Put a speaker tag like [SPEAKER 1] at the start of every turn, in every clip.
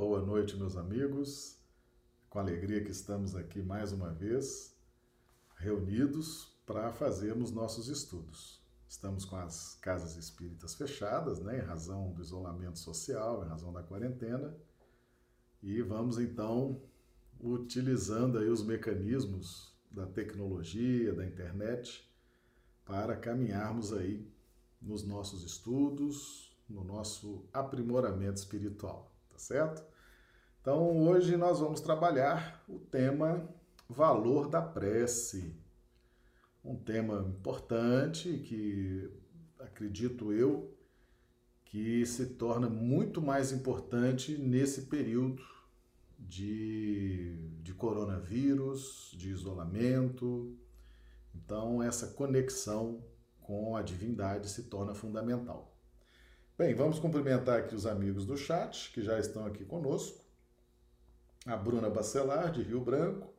[SPEAKER 1] Boa noite, meus amigos. Com alegria que estamos aqui mais uma vez, reunidos para fazermos nossos estudos. Estamos com as casas espíritas fechadas, né, em razão do isolamento social, em razão da quarentena, e vamos então utilizando aí os mecanismos da tecnologia, da internet, para caminharmos aí nos nossos estudos, no nosso aprimoramento espiritual, tá certo? Então, hoje nós vamos trabalhar o tema valor da prece. Um tema importante que acredito eu que se torna muito mais importante nesse período de, de coronavírus, de isolamento. Então, essa conexão com a divindade se torna fundamental. Bem, vamos cumprimentar aqui os amigos do chat que já estão aqui conosco. A Bruna Bacelar, de Rio Branco,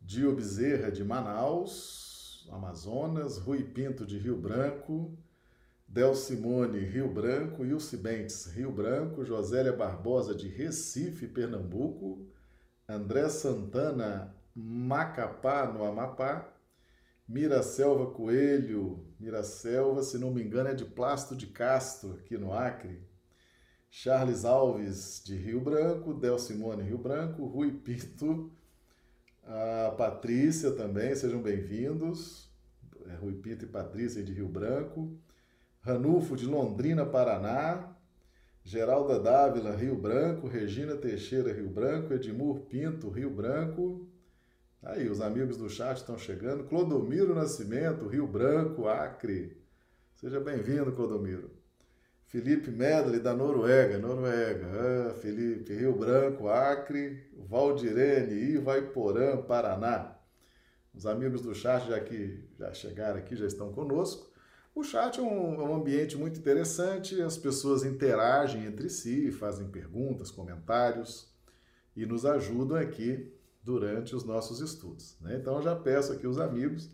[SPEAKER 1] Dio Bezerra, de Manaus, Amazonas, Rui Pinto, de Rio Branco, Del Simone, Rio Branco, Ilse Bentes, Rio Branco, Josélia Barbosa, de Recife, Pernambuco, André Santana, Macapá, no Amapá, Miracelva Coelho, Miracelva, se não me engano, é de Plasto de Castro, aqui no Acre, Charles Alves, de Rio Branco, Del Simone, Rio Branco, Rui Pinto, a Patrícia também, sejam bem-vindos, é, Rui Pinto e Patrícia, de Rio Branco, Ranulfo de Londrina, Paraná, Geralda Dávila, Rio Branco, Regina Teixeira, Rio Branco, Edmur Pinto, Rio Branco. Aí, os amigos do chat estão chegando. Clodomiro Nascimento, Rio Branco, Acre. Seja bem-vindo, Clodomiro. Felipe Medley, da Noruega, Noruega. Ah, Felipe, Rio Branco, Acre. Valdirene, Ivaiporã, Paraná. Os amigos do chat já que já chegaram aqui, já estão conosco. O chat é um, é um, ambiente muito interessante, as pessoas interagem entre si, fazem perguntas, comentários e nos ajudam aqui durante os nossos estudos. Né? Então, já peço aqui os amigos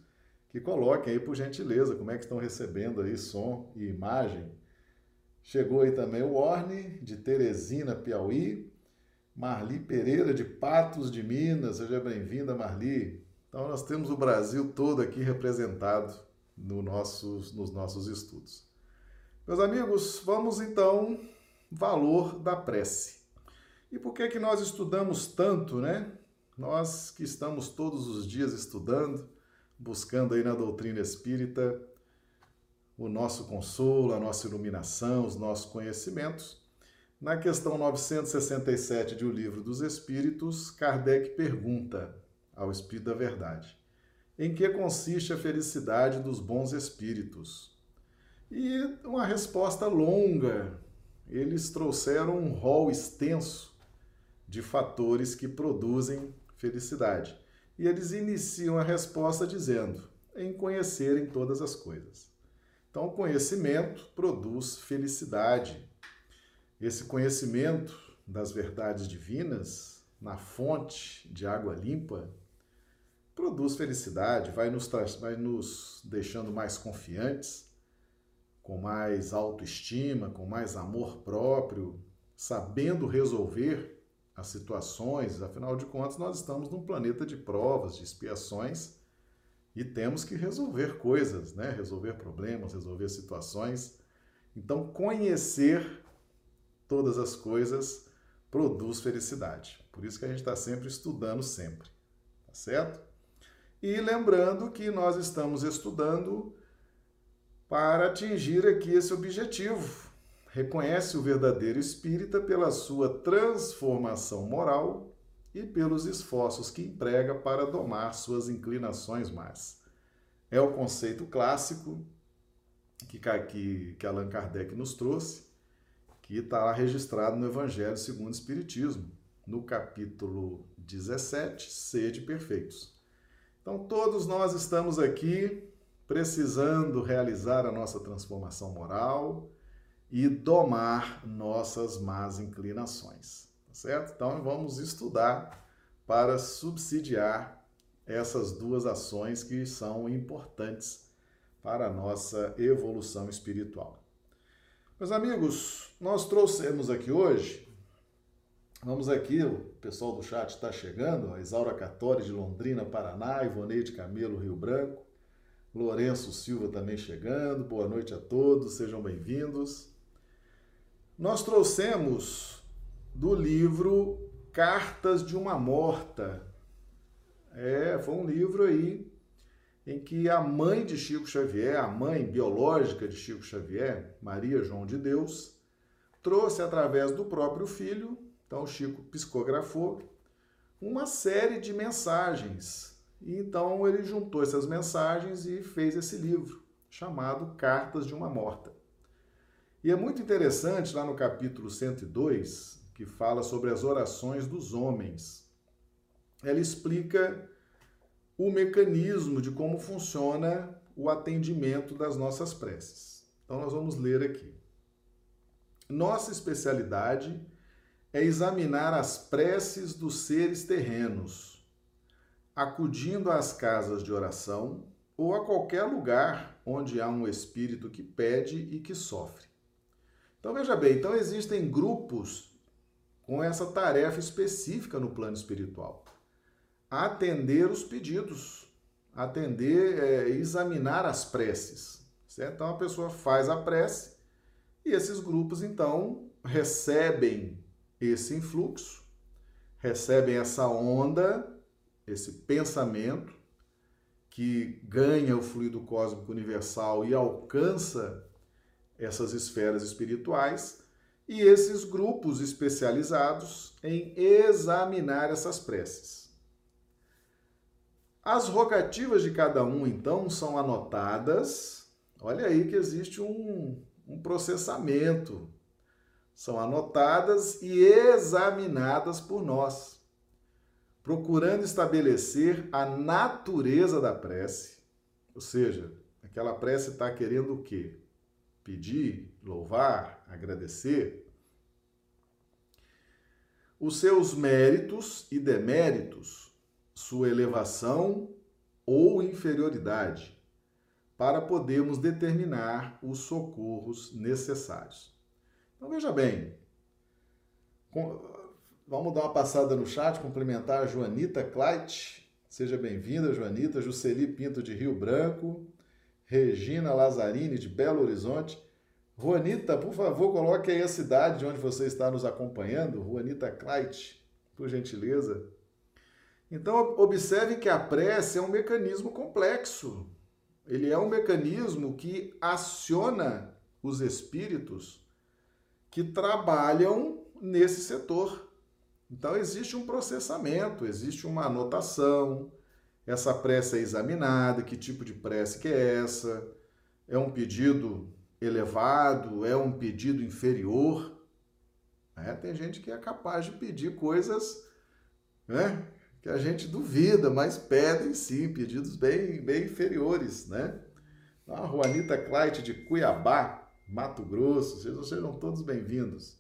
[SPEAKER 1] que coloquem aí, por gentileza, como é que estão recebendo aí som e imagem. Chegou aí também o Orne, de Teresina, Piauí, Marli Pereira, de Patos de Minas, seja bem-vinda, Marli. Então, nós temos o Brasil todo aqui representado no nossos, nos nossos estudos. Meus amigos, vamos então valor da prece. E por que que nós estudamos tanto, né? Nós que estamos todos os dias estudando, buscando aí na doutrina espírita o nosso consolo, a nossa iluminação, os nossos conhecimentos. Na questão 967 de O Livro dos Espíritos, Kardec pergunta ao Espírito da Verdade: em que consiste a felicidade dos bons espíritos? E uma resposta longa. Eles trouxeram um rol extenso de fatores que produzem felicidade. E eles iniciam a resposta dizendo: em conhecerem todas as coisas. Então, o conhecimento produz felicidade. Esse conhecimento das verdades divinas, na fonte de água limpa, produz felicidade, vai nos, vai nos deixando mais confiantes, com mais autoestima, com mais amor próprio, sabendo resolver as situações, afinal de contas, nós estamos num planeta de provas, de expiações e temos que resolver coisas, né? resolver problemas, resolver situações. Então, conhecer todas as coisas produz felicidade. Por isso que a gente está sempre estudando sempre, tá certo? E lembrando que nós estamos estudando para atingir aqui esse objetivo. Reconhece o verdadeiro espírita pela sua transformação moral e pelos esforços que emprega para domar suas inclinações más. É o conceito clássico que, que, que Allan Kardec nos trouxe, que está registrado no Evangelho segundo o Espiritismo, no capítulo 17, Sede Perfeitos. Então, todos nós estamos aqui precisando realizar a nossa transformação moral e domar nossas más inclinações, certo? Então, vamos estudar para subsidiar essas duas ações que são importantes para a nossa evolução espiritual. Meus amigos, nós trouxemos aqui hoje Vamos aqui, o pessoal do chat está chegando, a Isaura Catori de Londrina, Paraná, Ivoneide Camelo, Rio Branco, Lourenço Silva também chegando, boa noite a todos, sejam bem-vindos. Nós trouxemos do livro Cartas de uma Morta. É, foi um livro aí em que a mãe de Chico Xavier, a mãe biológica de Chico Xavier, Maria João de Deus, trouxe através do próprio filho, então Chico psicografou, uma série de mensagens. E então ele juntou essas mensagens e fez esse livro, chamado Cartas de uma Morta. E é muito interessante lá no capítulo 102, que fala sobre as orações dos homens. Ela explica o mecanismo de como funciona o atendimento das nossas preces. Então nós vamos ler aqui. Nossa especialidade é examinar as preces dos seres terrenos, acudindo às casas de oração ou a qualquer lugar onde há um espírito que pede e que sofre. Então veja bem, então existem grupos com essa tarefa específica no plano espiritual. Atender os pedidos, atender, é, examinar as preces. Certo? Então a pessoa faz a prece e esses grupos, então, recebem esse influxo, recebem essa onda, esse pensamento que ganha o fluido cósmico universal e alcança essas esferas espirituais, e esses grupos especializados em examinar essas preces. As rogativas de cada um, então, são anotadas. Olha aí que existe um, um processamento. São anotadas e examinadas por nós, procurando estabelecer a natureza da prece, ou seja, aquela prece está querendo o quê? Pedir, louvar, agradecer. Os seus méritos e deméritos, sua elevação ou inferioridade para podermos determinar os socorros necessários. Então veja bem, vamos dar uma passada no chat, cumprimentar a Joanita Kleit, seja bem-vinda, Joanita, Jusceli Pinto de Rio Branco, Regina Lazzarini de Belo Horizonte. Juanita, por favor, coloque aí a cidade de onde você está nos acompanhando, Juanita Kleit, por gentileza. Então, observe que a prece é um mecanismo complexo. Ele é um mecanismo que aciona os espíritos que trabalham nesse setor. Então existe um processamento, existe uma anotação, essa prece é examinada, que tipo de prece que é essa? É um pedido elevado? É um pedido inferior? É, tem gente que é capaz de pedir coisas né, que a gente duvida, mas pedem sim, pedidos bem, bem inferiores, né? A Juanita Kleit de Cuiabá, Mato Grosso, sejam, sejam todos bem-vindos.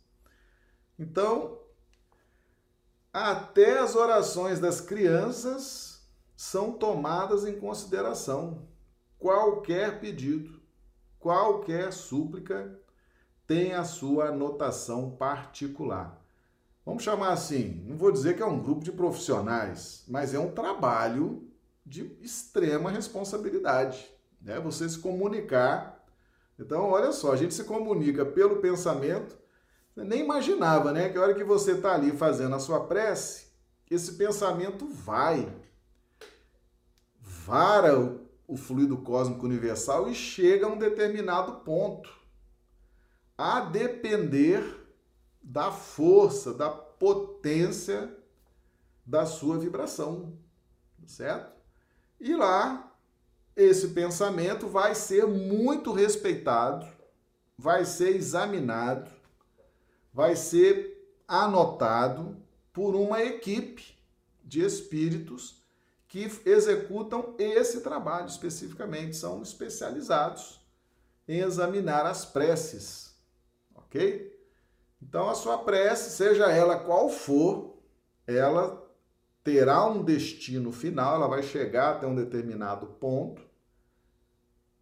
[SPEAKER 1] Então, até as orações das crianças são tomadas em consideração. Qualquer pedido, qualquer súplica tem a sua anotação particular. Vamos chamar assim, não vou dizer que é um grupo de profissionais, mas é um trabalho de extrema responsabilidade, né? Você se comunicar. Então, olha só, a gente se comunica pelo pensamento. Você nem imaginava, né? Que a hora que você está ali fazendo a sua prece, esse pensamento vai, vara o, fluido cósmico universal e chega a um determinado ponto. A depender da força, da potência da sua vibração, certo? E lá, esse pensamento vai ser muito respeitado, vai ser examinado, vai ser anotado por uma equipe de espíritos que executam esse trabalho especificamente, são especializados em examinar as preces, ok? Então, a sua prece, seja ela qual for, ela terá um destino final, ela vai chegar até um determinado ponto,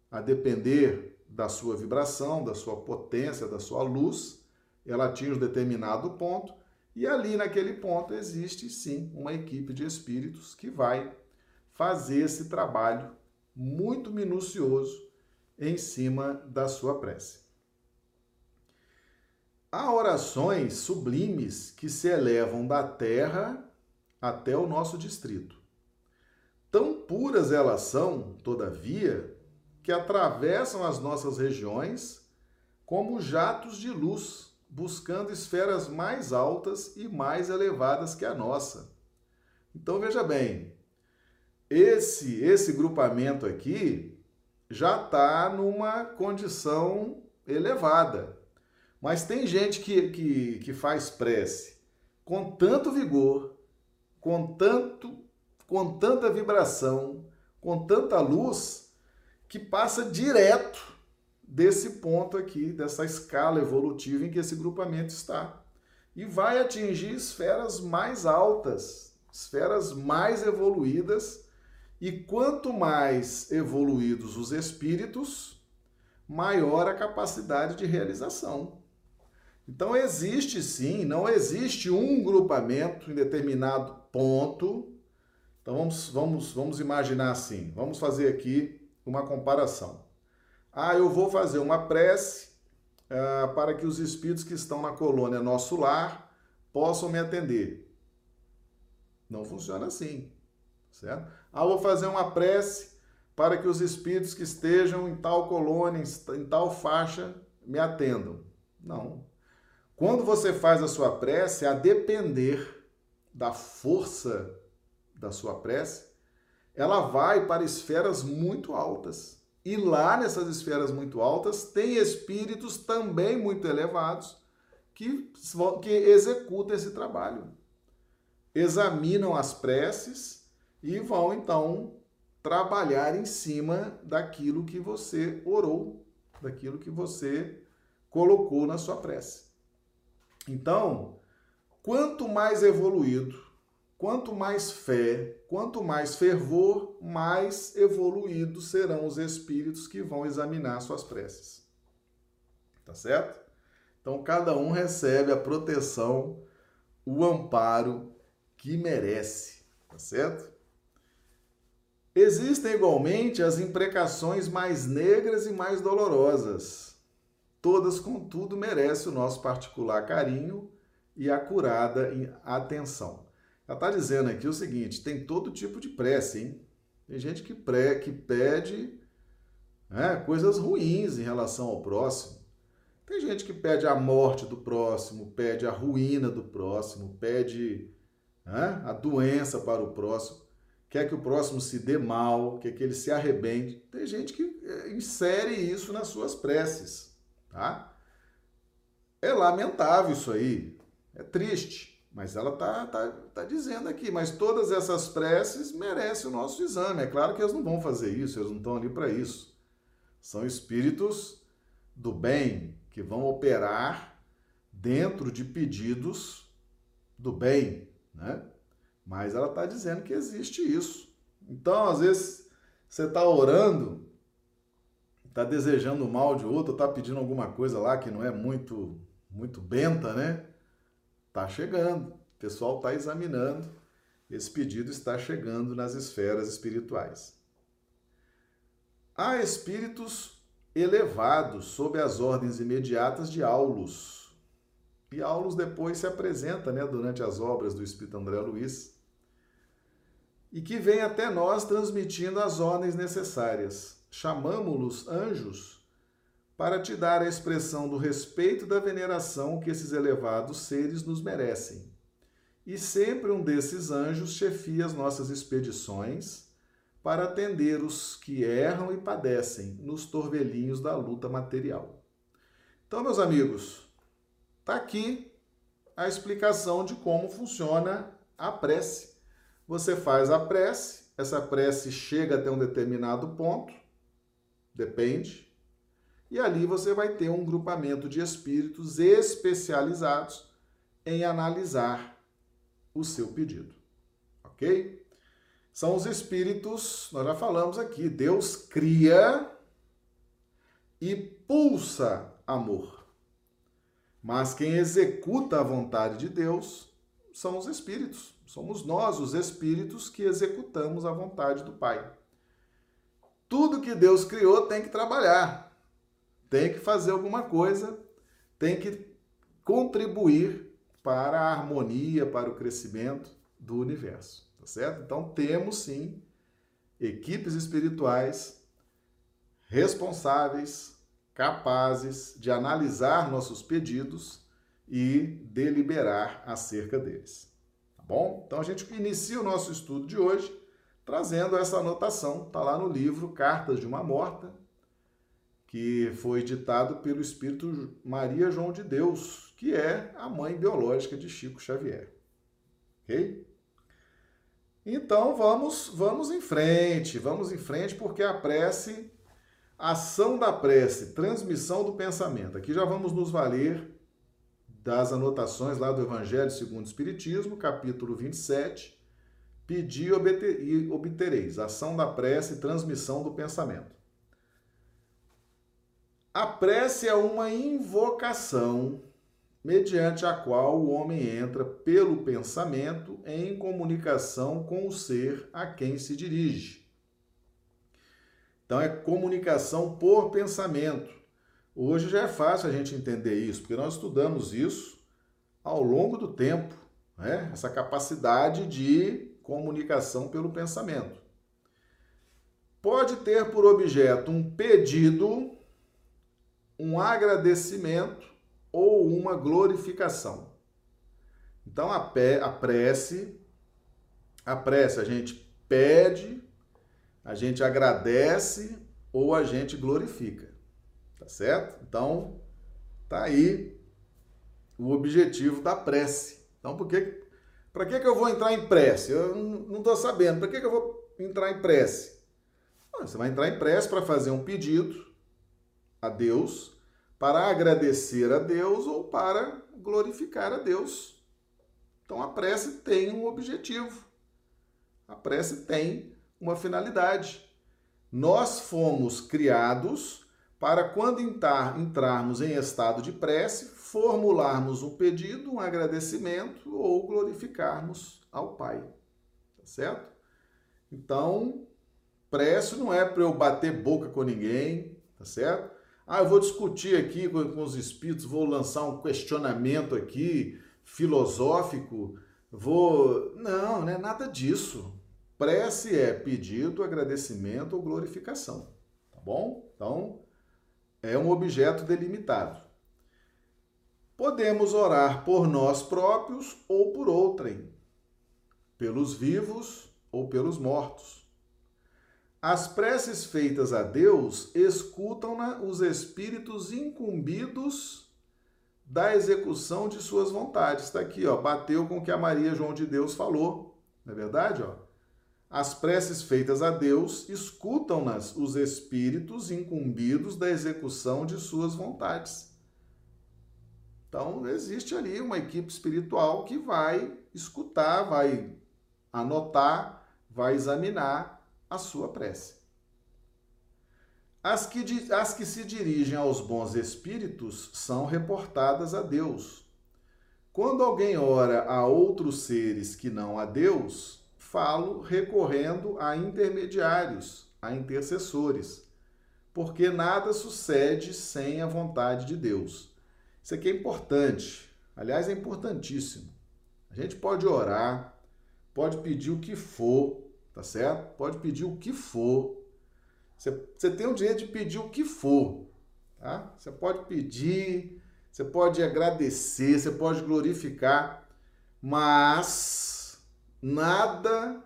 [SPEAKER 1] a depender da sua vibração, da sua potência, da sua luz, ela atinge um determinado ponto E ali naquele ponto existe sim uma equipe de espíritos que vai fazer esse trabalho muito minucioso em cima da sua prece. Há orações sublimes que se elevam da terra até o nosso distrito. Tão puras elas são, todavia, que atravessam as nossas regiões como jatos de luz, buscando esferas mais altas e mais elevadas que a nossa. Então veja bem, esse esse grupamento aqui já está numa condição elevada. Mas tem gente que, que, que faz prece com tanto vigor, com, tanto, com tanta vibração, com tanta luz, que passa direto desse ponto aqui, dessa escala evolutiva em que esse grupamento está. E vai atingir esferas mais altas, esferas mais evoluídas. E quanto mais evoluídos os espíritos, maior a capacidade de realização. Então existe sim, não existe um grupamento em determinado ponto. Então vamos, vamos, vamos imaginar assim, vamos fazer aqui uma comparação. Ah, eu vou fazer uma prece ah, para que os espíritos que estão na colônia Nosso Lar possam me atender. Não funciona assim, certo? Ah, vou fazer uma prece para que os espíritos que estejam em tal colônia, em tal faixa, me atendam. Não, quando você faz a sua prece, a depender da força da sua prece, ela vai para esferas muito altas. E lá nessas esferas muito altas tem espíritos também muito elevados que, que executam esse trabalho. Examinam as preces e vão então trabalhar em cima daquilo que você orou, daquilo que você colocou na sua prece. Então, quanto mais evoluído, quanto mais fé, quanto mais fervor, mais evoluídos serão os espíritos que vão examinar suas preces. Tá certo? Então, cada um recebe a proteção, o amparo que merece. Tá certo? Existem igualmente as imprecações mais negras e mais dolorosas Todas, contudo, merecem o nosso particular carinho e acurada atenção. Ela está dizendo aqui o seguinte: tem todo tipo de prece, hein? Tem gente que, pré, que pede né, coisas ruins em relação ao próximo. Tem gente que pede a morte do próximo, pede a ruína do próximo, pede né, a doença para o próximo, quer que o próximo se dê mal, quer que ele se arrebente. Tem gente que eh, insere isso nas suas preces. Tá? É lamentável isso aí, é triste, mas ela tá, tá, tá dizendo aqui, mas todas essas preces merecem o nosso exame. É claro que eles não vão fazer isso, eles não estão ali para isso. São espíritos do bem que vão operar dentro de pedidos do bem, né? Mas ela está dizendo que existe isso. Então, às vezes, você está orando está desejando o mal de outro, está pedindo alguma coisa lá que não é muito muito benta, né? Tá chegando. O pessoal está examinando. Esse pedido está chegando nas esferas espirituais. Há espíritos elevados sob as ordens imediatas de Aulus. E Aulus depois se apresenta, né, durante as obras do Espírito André Luiz, e que vem até nós transmitindo as ordens necessárias chamamo-los anjos para te dar a expressão do respeito e da veneração que esses elevados seres nos merecem. E sempre um desses anjos chefia as nossas expedições para atender os que erram e padecem nos torvelinhos da luta material. Então, meus amigos, está aqui a explicação de como funciona a prece. Você faz a prece, essa prece chega até um determinado ponto, Depende. E ali você vai ter um grupamento de espíritos especializados em analisar o seu pedido. Ok? São os espíritos, nós já falamos aqui, Deus cria e pulsa amor. Mas quem executa a vontade de Deus são os espíritos. Somos nós, os espíritos, que executamos a vontade do Pai. Tudo que Deus criou tem que trabalhar, tem que fazer alguma coisa, tem que contribuir para a harmonia, para o crescimento do universo, tá certo? Então temos sim equipes espirituais responsáveis, capazes de analisar nossos pedidos e deliberar acerca deles. Tá bom? Então a gente inicia o nosso estudo de hoje trazendo essa anotação, está lá no livro Cartas de uma Morta, que foi ditado pelo Espírito Maria João de Deus, que é a mãe biológica de Chico Xavier. Ok? Então vamos, vamos em frente, vamos em frente, porque a prece Ação da prece, transmissão do pensamento. Aqui já vamos nos valer das anotações lá do Evangelho segundo o Espiritismo, capítulo 27. Pedi e obtereis. Ação da prece, transmissão do pensamento. A prece é uma invocação mediante a qual o homem entra pelo pensamento em comunicação com o ser a quem se dirige. Então é comunicação por pensamento. Hoje já é fácil a gente entender isso, porque nós estudamos isso ao longo do tempo, né? essa capacidade de comunicação pelo pensamento. Pode ter por objeto um pedido, um agradecimento ou uma glorificação. Então a, prece, a prece a gente pede a gente agradece ou a gente glorifica. Tá certo? Então, tá aí o objetivo da prece. Então, por que para que, que eu vou entrar em prece? Eu não estou sabendo. Para que, que eu vou entrar em prece? Você vai entrar em prece para fazer um pedido a Deus, para agradecer a Deus ou para glorificar a Deus. Então a prece tem um objetivo. A prece tem uma finalidade. Nós fomos criados para, quando entrar, entrarmos em estado de prece, formularmos um pedido, um agradecimento ou glorificarmos ao Pai. Tá certo? Então, prece não é para eu bater boca com ninguém, tá certo? Ah, eu vou discutir aqui com, com os espíritos, vou lançar um questionamento aqui filosófico, vou. Não, não é nada disso. Prece é pedido, agradecimento ou glorificação, tá bom? Então, é um objeto delimitado. Podemos orar por nós próprios ou por outrem, pelos vivos ou pelos mortos. As preces feitas a Deus escutam-na os espíritos incumbidos da execução de suas vontades. Está aqui, ó, bateu com o que a Maria João de Deus falou, não é verdade? Ó? As preces feitas a Deus escutam-nas os espíritos incumbidos da execução de suas vontades. Então, existe ali uma equipe espiritual que vai escutar, vai anotar, vai examinar a sua prece. As que, as que se dirigem aos bons espíritos são reportadas a Deus. Quando alguém ora a outros seres que não a Deus, falo recorrendo a intermediários, a intercessores, porque nada sucede sem a vontade de Deus. Isso aqui é importante, aliás, é importantíssimo. A gente pode orar, pode pedir o que for, tá certo? Pode pedir o que for. Você, você tem o direito de pedir o que for, tá? Você pode pedir, você pode agradecer, você pode glorificar, mas nada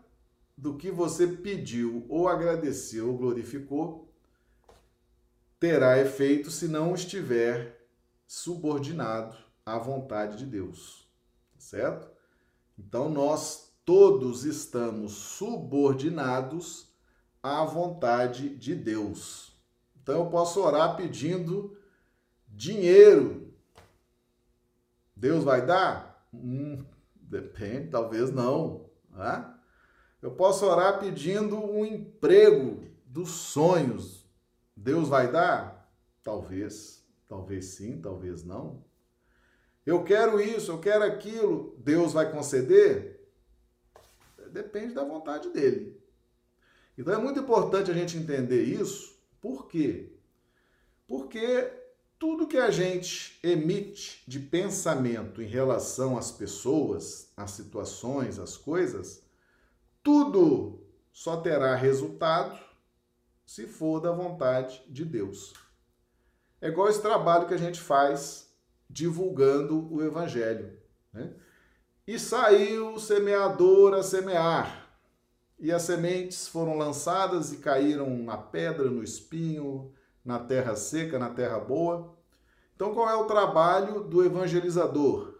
[SPEAKER 1] do que você pediu ou agradeceu ou glorificou terá efeito se não estiver subordinado à vontade de Deus, certo? Então nós todos estamos subordinados à vontade de Deus. Então eu posso orar pedindo dinheiro. Deus vai dar? Hum, Depende, talvez não. Né? Eu posso orar pedindo um emprego dos sonhos. Deus vai dar? Talvez. Talvez sim, talvez não. Eu quero isso, eu quero aquilo. Deus vai conceder? Depende da vontade dele. Então é muito importante a gente entender isso. Por quê? Porque tudo que a gente emite de pensamento em relação às pessoas, às situações, às coisas, tudo só terá resultado se for da vontade de Deus. É igual esse trabalho que a gente faz divulgando o Evangelho. Né? E saiu o semeador a semear, e as sementes foram lançadas e caíram na pedra, no espinho, na terra seca, na terra boa. Então, qual é o trabalho do evangelizador?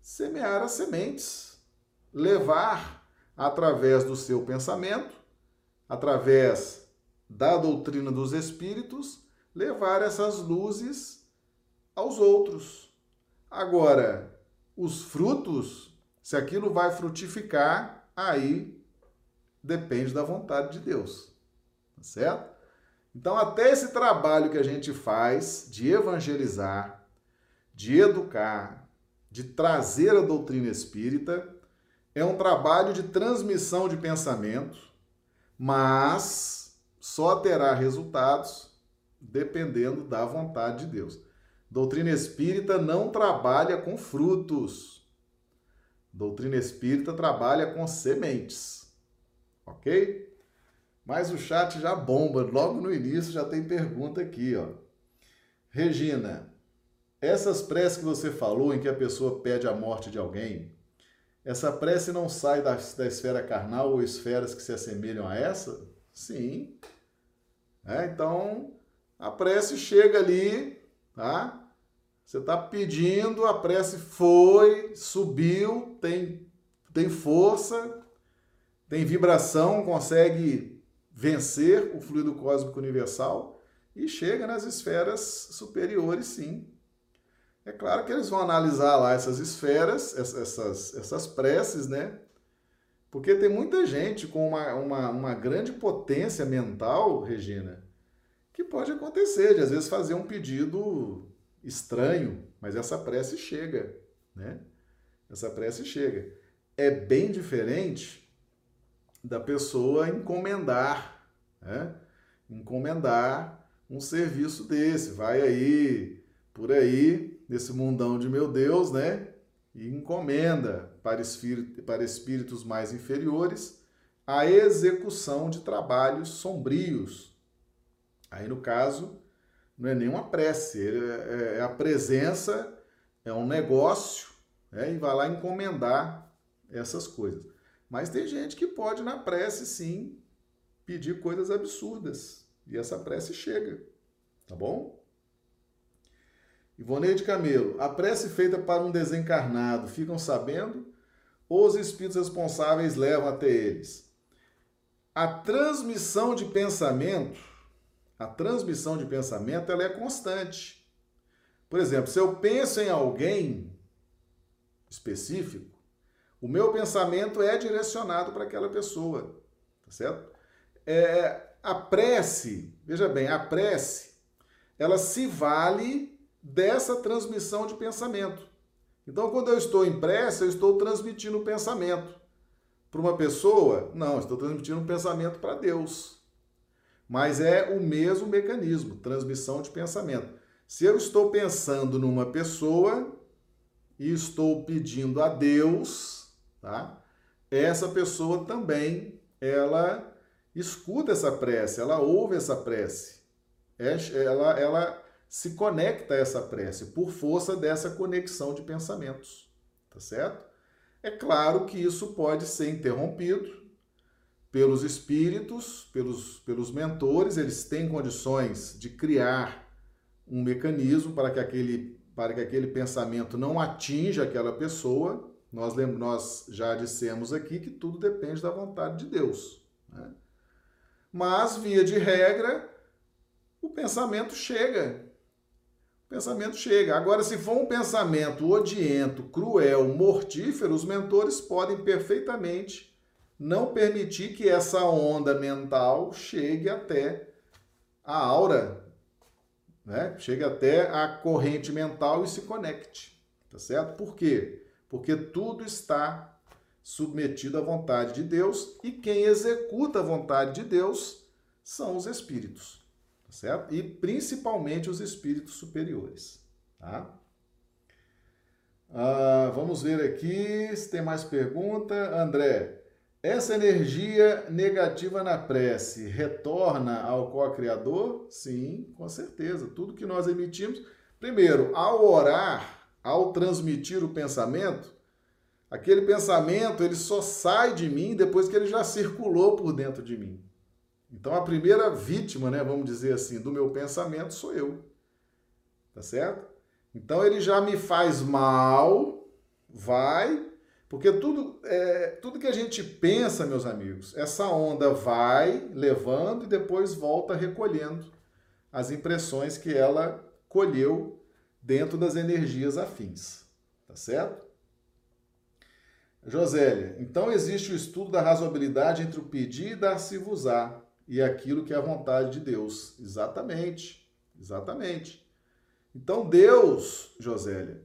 [SPEAKER 1] Semear as sementes, levar através do seu pensamento, através da doutrina dos espíritos, levar essas luzes aos outros. Agora, os frutos, se aquilo vai frutificar, aí depende da vontade de Deus. Tá certo? Então, até esse trabalho que a gente faz de evangelizar, de educar, de trazer a doutrina espírita, é um trabalho de transmissão de pensamento, mas só terá resultados dependendo da vontade de Deus. Doutrina espírita não trabalha com frutos. Doutrina espírita trabalha com sementes. Ok? Mas o chat já bomba, logo no início já tem pergunta aqui, ó. Regina, essas preces que você falou em que a pessoa pede a morte de alguém, essa prece não sai da, da esfera carnal ou esferas que se assemelham a essa? Sim. É, então, a prece chega ali, tá? Você está pedindo, a prece foi, subiu, tem, tem força, tem vibração, consegue vencer o fluido cósmico universal e chega nas esferas superiores, sim. É claro que eles vão analisar lá essas esferas, essas, essas preces, né? Porque tem muita gente com uma, uma, uma grande potência mental, Regina, que pode acontecer de às vezes fazer um pedido estranho, mas essa prece chega, né? Essa prece chega. É bem diferente da pessoa encomendar, né? encomendar um serviço desse. Vai aí, por aí, nesse mundão de meu Deus, né? E encomenda para, espírito, para espíritos mais inferiores a execução de trabalhos sombrios. Aí, no caso, não é nenhuma prece, é, é a presença, é um negócio, né? e vai lá encomendar essas coisas. Mas tem gente que pode, na prece, sim, pedir coisas absurdas. E essa prece chega. Tá bom? Ivoneide Camelo, a prece feita para um desencarnado ficam sabendo ou os espíritos responsáveis levam até eles? A transmissão de pensamento, a transmissão de pensamento, ela é constante. Por exemplo, se eu penso em alguém específico, o meu pensamento é direcionado para aquela pessoa, tá certo? É, a prece, veja bem, a prece, ela se vale dessa transmissão de pensamento. Então, quando eu estou em prece, eu estou transmitindo o pensamento. Para uma pessoa, não, estou transmitindo um pensamento para Deus. Mas é o mesmo mecanismo, transmissão de pensamento. Se eu estou pensando numa pessoa e estou pedindo a Deus, tá? Essa pessoa também, ela escuta essa prece, ela ouve essa prece, é, ela, ela se conecta a essa prece por força dessa conexão de pensamentos, tá certo? É claro que isso pode ser interrompido pelos espíritos, pelos, pelos mentores, eles têm condições de criar um mecanismo para que aquele, para que aquele pensamento não atinja aquela pessoa, nós, nós já dissemos aqui que tudo depende da vontade de Deus. Né? Mas, via de regra, o pensamento chega. O pensamento chega. Agora, se for um pensamento odiento, cruel, mortífero, os mentores podem perfeitamente não permitir que essa onda mental chegue até a aura, né? chegue até a corrente mental e se conecte. Tá certo? Por quê? Porque tudo está submetido à vontade de Deus e quem executa a vontade de Deus são os espíritos, tá certo? E principalmente os espíritos superiores, tá? Ah, vamos ver aqui se tem mais pergunta. André, essa energia negativa na prece retorna ao co-criador? Sim, com certeza. Tudo que nós emitimos. Primeiro, ao orar, ao transmitir o pensamento, aquele pensamento ele só sai de mim depois que ele já circulou por dentro de mim. Então a primeira vítima, né, vamos dizer assim, do meu pensamento sou eu. Tá certo? Então ele já me faz mal, vai, porque tudo, é, tudo que a gente pensa, meus amigos, essa onda vai levando e depois volta recolhendo as impressões que ela colheu dentro das energias afins. Tá certo? Josélia, então existe o estudo da razoabilidade entre o pedir e dar-se-vos-á e aquilo que é a vontade de Deus. Exatamente, exatamente. Então, Deus, Josélia,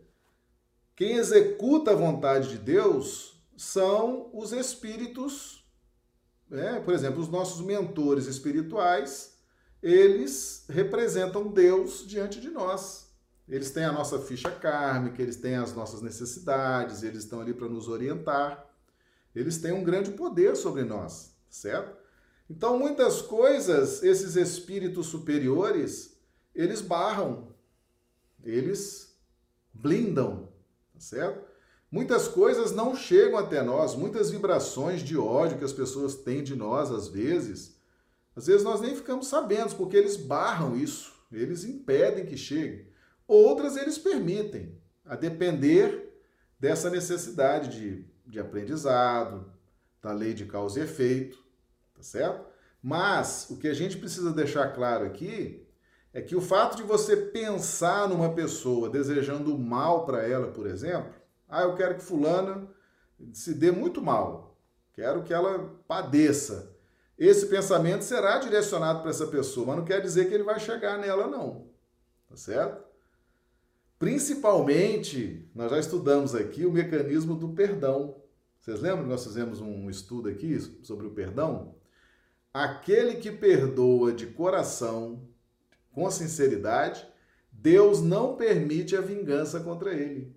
[SPEAKER 1] quem executa a vontade de Deus são os espíritos, né? por exemplo, os nossos mentores espirituais, eles representam Deus diante de nós. Eles têm a nossa ficha kármica, eles têm as nossas necessidades, eles estão ali para nos orientar. Eles têm um grande poder sobre nós, certo? Então, muitas coisas, esses espíritos superiores, eles barram, eles blindam, tá certo? Muitas coisas não chegam até nós, muitas vibrações de ódio que as pessoas têm de nós às vezes, às vezes nós nem ficamos sabendo, porque eles barram isso, eles impedem que chegue. Outras eles permitem, a depender dessa necessidade de, de aprendizado, da lei de causa e efeito, tá certo? Mas o que a gente precisa deixar claro aqui é que o fato de você pensar numa pessoa desejando mal para ela, por exemplo, ah, eu quero que fulana se dê muito mal, quero que ela padeça. Esse pensamento será direcionado para essa pessoa, mas não quer dizer que ele vai chegar nela, não. Tá certo? Principalmente, nós já estudamos aqui o mecanismo do perdão. Vocês lembram que nós fizemos um estudo aqui sobre o perdão? Aquele que perdoa de coração, com sinceridade, Deus não permite a vingança contra ele.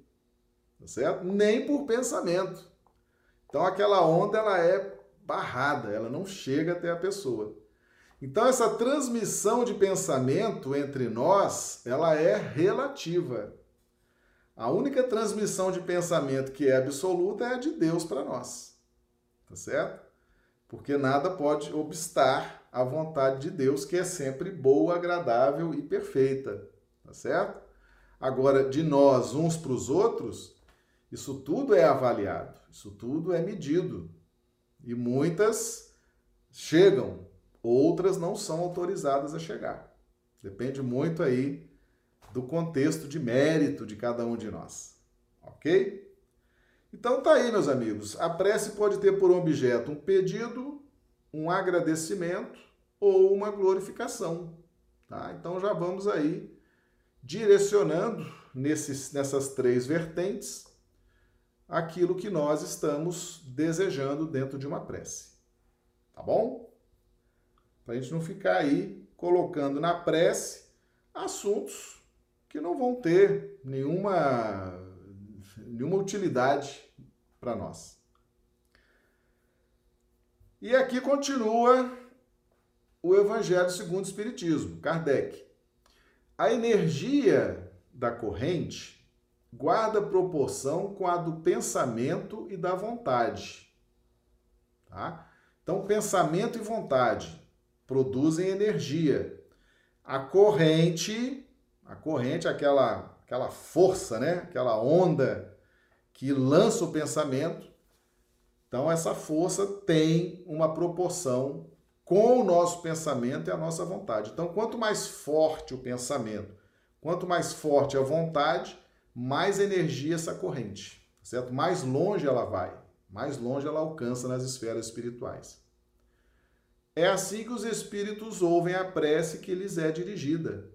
[SPEAKER 1] Tá certo? Nem por pensamento. Então aquela onda ela é barrada, ela não chega até a pessoa. Então essa transmissão de pensamento entre nós, ela é relativa. A única transmissão de pensamento que é absoluta é a de Deus para nós. Tá certo? Porque nada pode obstar a vontade de Deus, que é sempre boa, agradável e perfeita, tá certo? Agora, de nós uns para os outros, isso tudo é avaliado, isso tudo é medido. E muitas chegam, outras não são autorizadas a chegar. Depende muito aí do contexto de mérito de cada um de nós. Ok? Então tá aí, meus amigos. A prece pode ter por objeto um pedido um agradecimento ou uma glorificação. Tá? Então já vamos aí direcionando nesses, nessas três vertentes aquilo que nós estamos desejando dentro de uma prece. Tá bom? Para a gente não ficar aí colocando na prece assuntos que não vão ter nenhuma, nenhuma utilidade para nós. E aqui continua o Evangelho segundo o Espiritismo, Kardec. A energia da corrente guarda proporção com a do pensamento e da vontade. Tá? Então, pensamento e vontade produzem energia. A corrente, a corrente, aquela, aquela força, né? aquela onda que lança o pensamento, então, essa força tem uma proporção com o nosso pensamento e a nossa vontade. Então, quanto mais forte o pensamento, quanto mais forte a vontade, mais energia essa corrente, certo? Mais longe ela vai, mais longe ela alcança nas esferas espirituais. É assim que os espíritos ouvem a prece que lhes é dirigida,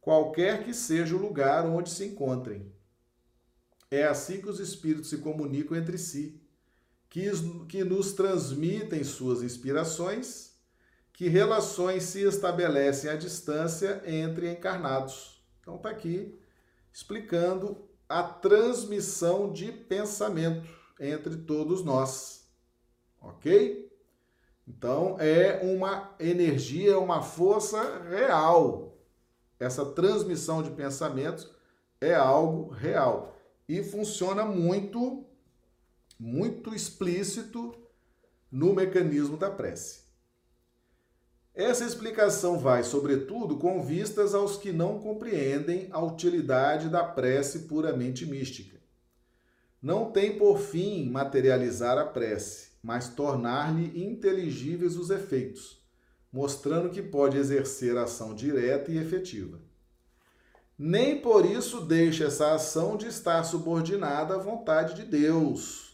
[SPEAKER 1] qualquer que seja o lugar onde se encontrem. É assim que os espíritos se comunicam entre si, que, que nos transmitem suas inspirações, que relações se estabelecem à distância entre encarnados. Então está aqui explicando a transmissão de pensamento entre todos nós. Ok? Então é uma energia, é uma força real. Essa transmissão de pensamentos é algo real e funciona muito, muito explícito no mecanismo da prece. Essa explicação vai, sobretudo, com vistas aos que não compreendem a utilidade da prece puramente mística. Não tem por fim materializar a prece, mas tornar-lhe inteligíveis os efeitos, mostrando que pode exercer ação direta e efetiva. Nem por isso deixa essa ação de estar subordinada à vontade de Deus,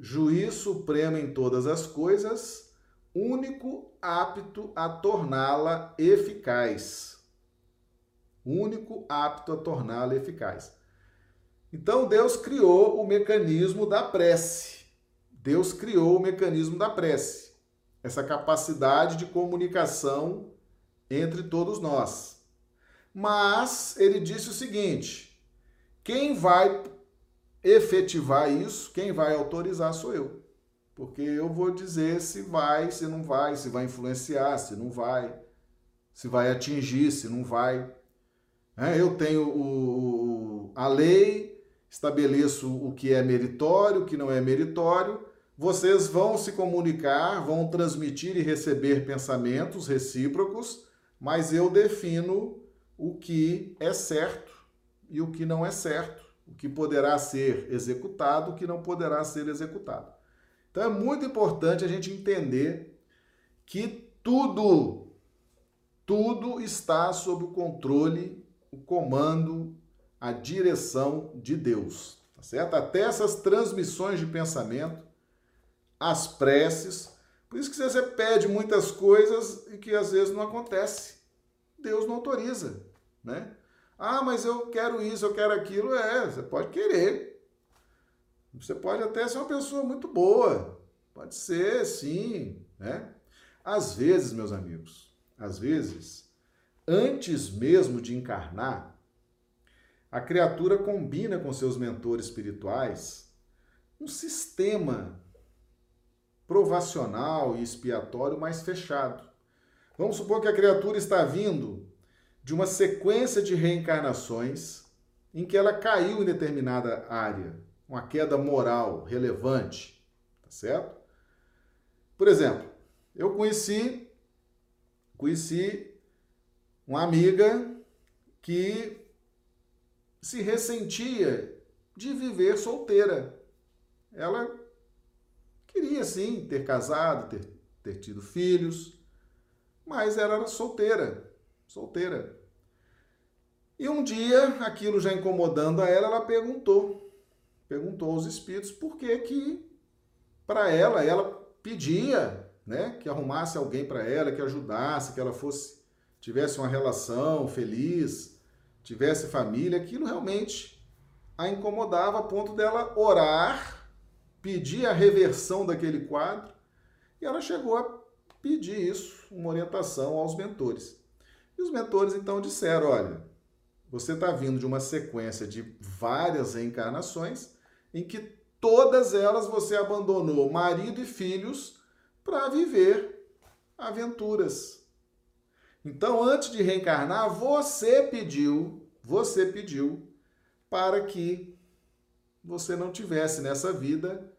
[SPEAKER 1] juiz supremo em todas as coisas, único apto a torná-la eficaz. Único apto a torná-la eficaz. Então Deus criou o mecanismo da prece Deus criou o mecanismo da prece, essa capacidade de comunicação entre todos nós. Mas ele disse o seguinte: quem vai efetivar isso, quem vai autorizar sou eu. Porque eu vou dizer se vai, se não vai, se vai influenciar, se não vai, se vai atingir, se não vai. É, eu tenho o, a lei, estabeleço o que é meritório, o que não é meritório, vocês vão se comunicar, vão transmitir e receber pensamentos recíprocos, mas eu defino o que é certo e o que não é certo, o que poderá ser executado, o que não poderá ser executado. Então é muito importante a gente entender que tudo, tudo está sob o controle, o comando, a direção de Deus, tá certo? Até essas transmissões de pensamento as preces. Por isso que você pede muitas coisas e que às vezes não acontece. Deus não autoriza, né? Ah, mas eu quero isso, eu quero aquilo. É, você pode querer. Você pode até ser uma pessoa muito boa. Pode ser, sim, né? Às vezes, meus amigos, às vezes, antes mesmo de encarnar, a criatura combina com seus mentores espirituais um sistema provacional e expiatório mais fechado. Vamos supor que a criatura está vindo de uma sequência de reencarnações em que ela caiu em determinada área, uma queda moral relevante, tá certo? Por exemplo, eu conheci conheci uma amiga que se ressentia de viver solteira. Ela Queria sim ter casado, ter, ter tido filhos, mas ela era solteira, solteira. E um dia, aquilo já incomodando a ela, ela perguntou, perguntou aos espíritos por que que para ela, ela pedia, né, que arrumasse alguém para ela, que ajudasse, que ela fosse tivesse uma relação feliz, tivesse família, aquilo realmente a incomodava a ponto dela orar pedir a reversão daquele quadro, e ela chegou a pedir isso, uma orientação aos mentores. E os mentores então disseram: olha, você está vindo de uma sequência de várias reencarnações em que todas elas você abandonou marido e filhos para viver aventuras. Então, antes de reencarnar, você pediu, você pediu para que você não tivesse nessa vida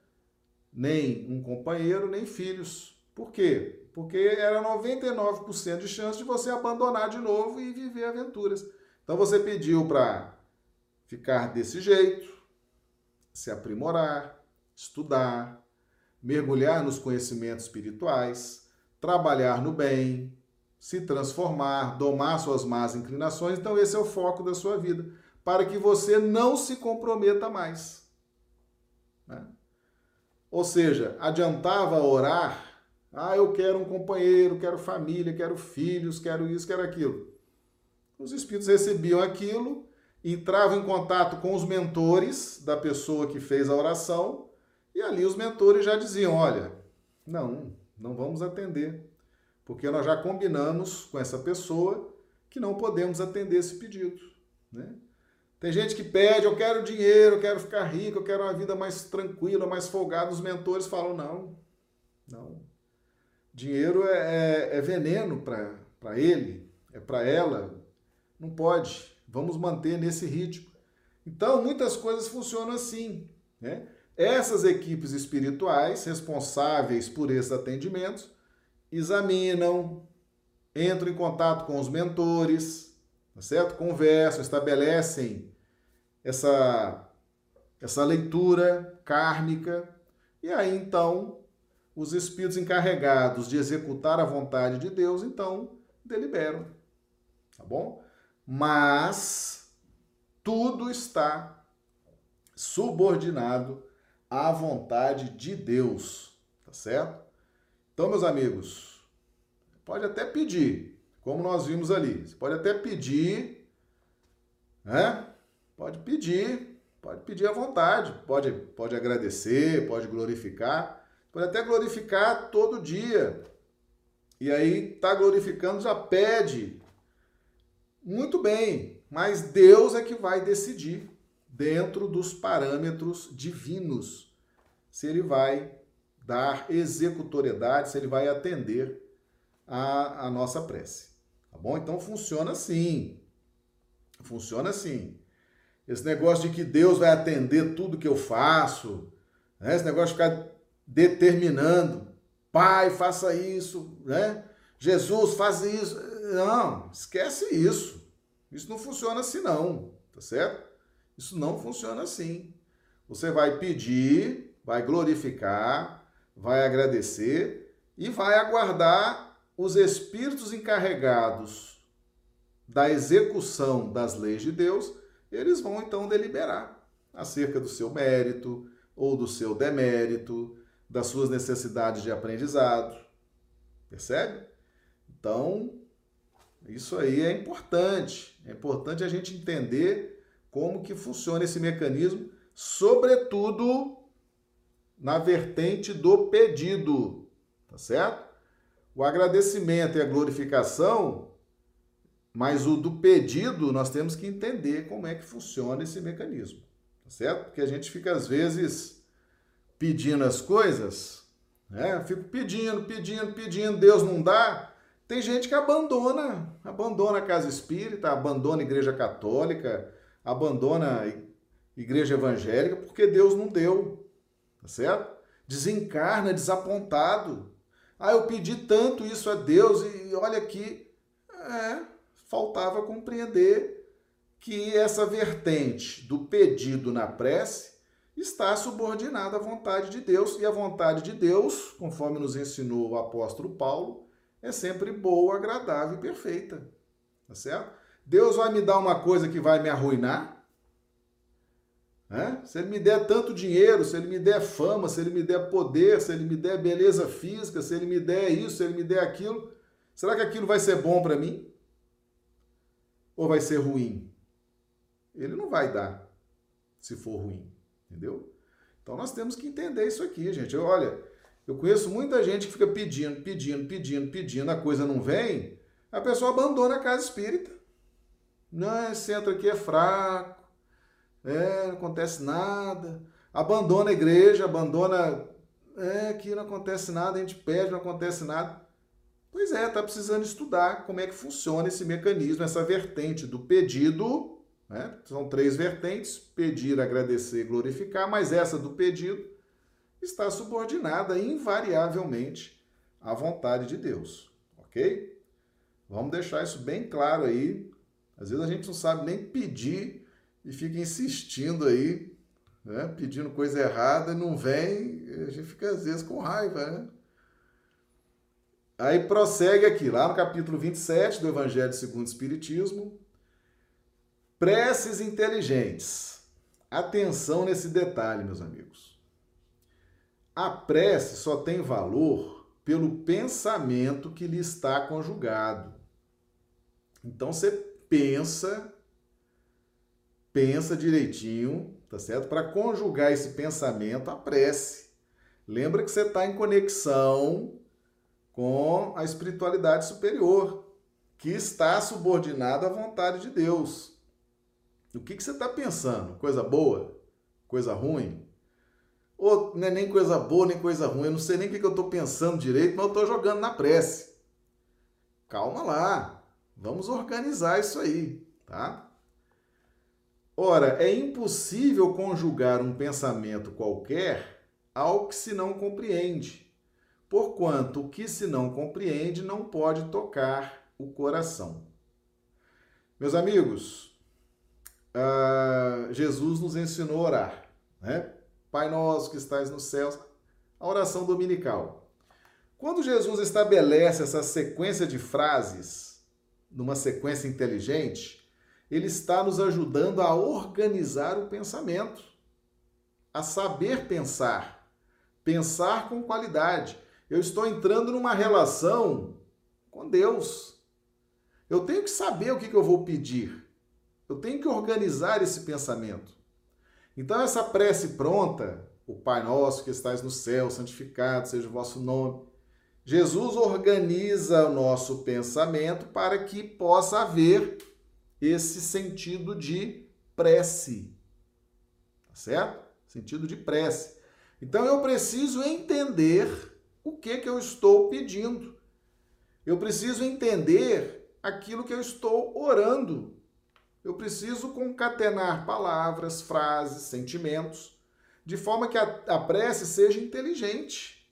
[SPEAKER 1] nem um companheiro, nem filhos. Por quê? Porque era 99% de chance de você abandonar de novo e viver aventuras. Então você pediu para ficar desse jeito, se aprimorar, estudar, mergulhar nos conhecimentos espirituais, trabalhar no bem, se transformar, domar suas más inclinações. Então, esse é o foco da sua vida, para que você não se comprometa mais. Né? Ou seja, adiantava orar, ah, eu quero um companheiro, quero família, quero filhos, quero isso, quero aquilo. Os espíritos recebiam aquilo entravam em contato com os mentores da pessoa que fez a oração, e ali os mentores já diziam: olha, não, não vamos atender, porque nós já combinamos com essa pessoa que não podemos atender esse pedido. Né? Tem gente que pede, eu quero dinheiro, eu quero ficar rico, eu quero uma vida mais tranquila, mais folgada. Os mentores falam, não, não. Dinheiro é, é, é veneno para ele, é para ela. Não pode. Vamos manter nesse ritmo. Então, muitas coisas funcionam assim. Né? Essas equipes espirituais responsáveis por esses atendimentos examinam, entram em contato com os mentores, tá certo? Conversam, estabelecem essa, essa leitura kármica, e aí então os espíritos encarregados de executar a vontade de Deus, então, deliberam. Tá bom? Mas tudo está subordinado à vontade de Deus, tá certo? Então, meus amigos, pode até pedir, como nós vimos ali, você pode até pedir, né? Pode pedir, pode pedir à vontade, pode, pode agradecer, pode glorificar, pode até glorificar todo dia. E aí tá glorificando, já pede. Muito bem, mas Deus é que vai decidir dentro dos parâmetros divinos se ele vai dar executoriedade, se ele vai atender a, a nossa prece. Tá bom? Então funciona assim. Funciona assim. Esse negócio de que Deus vai atender tudo que eu faço, né? esse negócio de ficar determinando, Pai, faça isso, né? Jesus, faz isso. Não, esquece isso. Isso não funciona assim, não, tá certo? Isso não funciona assim. Você vai pedir, vai glorificar, vai agradecer e vai aguardar os espíritos encarregados da execução das leis de Deus eles vão então deliberar acerca do seu mérito ou do seu demérito, das suas necessidades de aprendizado. Percebe? Então, isso aí é importante. É importante a gente entender como que funciona esse mecanismo, sobretudo na vertente do pedido, tá certo? O agradecimento e a glorificação mas o do pedido, nós temos que entender como é que funciona esse mecanismo, tá certo? Porque a gente fica, às vezes, pedindo as coisas, né? Fico pedindo, pedindo, pedindo, Deus não dá. Tem gente que abandona, abandona a casa espírita, abandona a igreja católica, abandona a igreja evangélica, porque Deus não deu, tá certo? Desencarna desapontado. Ah, eu pedi tanto isso a Deus e olha aqui. É, faltava compreender que essa vertente do pedido na prece está subordinada à vontade de Deus, e a vontade de Deus, conforme nos ensinou o apóstolo Paulo, é sempre boa, agradável e perfeita. Tá certo? Deus vai me dar uma coisa que vai me arruinar? Se ele me der tanto dinheiro, se ele me der fama, se ele me der poder, se ele me der beleza física, se ele me der isso, se ele me der aquilo, será que aquilo vai ser bom para mim? ou vai ser ruim? Ele não vai dar se for ruim, entendeu? Então nós temos que entender isso aqui, gente. Eu, olha, eu conheço muita gente que fica pedindo, pedindo, pedindo, pedindo, a coisa não vem, a pessoa abandona a casa espírita. Não, esse centro aqui é fraco, é, não acontece nada. Abandona a igreja, abandona. É, aqui não acontece nada, a gente pede, não acontece nada. Pois é, está precisando estudar como é que funciona esse mecanismo, essa vertente do pedido. Né? São três vertentes: pedir, agradecer, glorificar, mas essa do pedido está subordinada invariavelmente à vontade de Deus. Ok? Vamos deixar isso bem claro aí. Às vezes a gente não sabe nem pedir e fica insistindo aí, né? pedindo coisa errada, não vem, a gente fica às vezes com raiva, né? Aí prossegue aqui, lá no capítulo 27 do Evangelho segundo o Espiritismo. Preces inteligentes. Atenção nesse detalhe, meus amigos. A prece só tem valor pelo pensamento que lhe está conjugado. Então você pensa pensa direitinho, tá certo? Para conjugar esse pensamento à prece. Lembra que você está em conexão com a espiritualidade superior, que está subordinada à vontade de Deus. O que, que você está pensando? Coisa boa? Coisa ruim? Ou não é nem coisa boa, nem coisa ruim. Eu não sei nem o que, que eu estou pensando direito, mas eu estou jogando na prece. Calma lá. Vamos organizar isso aí, tá? Ora, é impossível conjugar um pensamento qualquer ao que se não compreende, porquanto o que se não compreende não pode tocar o coração. Meus amigos, uh, Jesus nos ensinou a orar, né? Pai nosso que estás nos céus, a oração dominical. Quando Jesus estabelece essa sequência de frases, numa sequência inteligente, ele está nos ajudando a organizar o pensamento, a saber pensar, pensar com qualidade. Eu estou entrando numa relação com Deus. Eu tenho que saber o que, eu vou pedir. Eu tenho que organizar esse pensamento. Então, essa prece pronta, o Pai Nosso que estás no céu, santificado seja o vosso nome. Jesus organiza o nosso pensamento para que possa haver esse sentido de prece. Tá certo? Sentido de prece. Então eu preciso entender o que que eu estou pedindo. Eu preciso entender aquilo que eu estou orando. Eu preciso concatenar palavras, frases, sentimentos, de forma que a, a prece seja inteligente.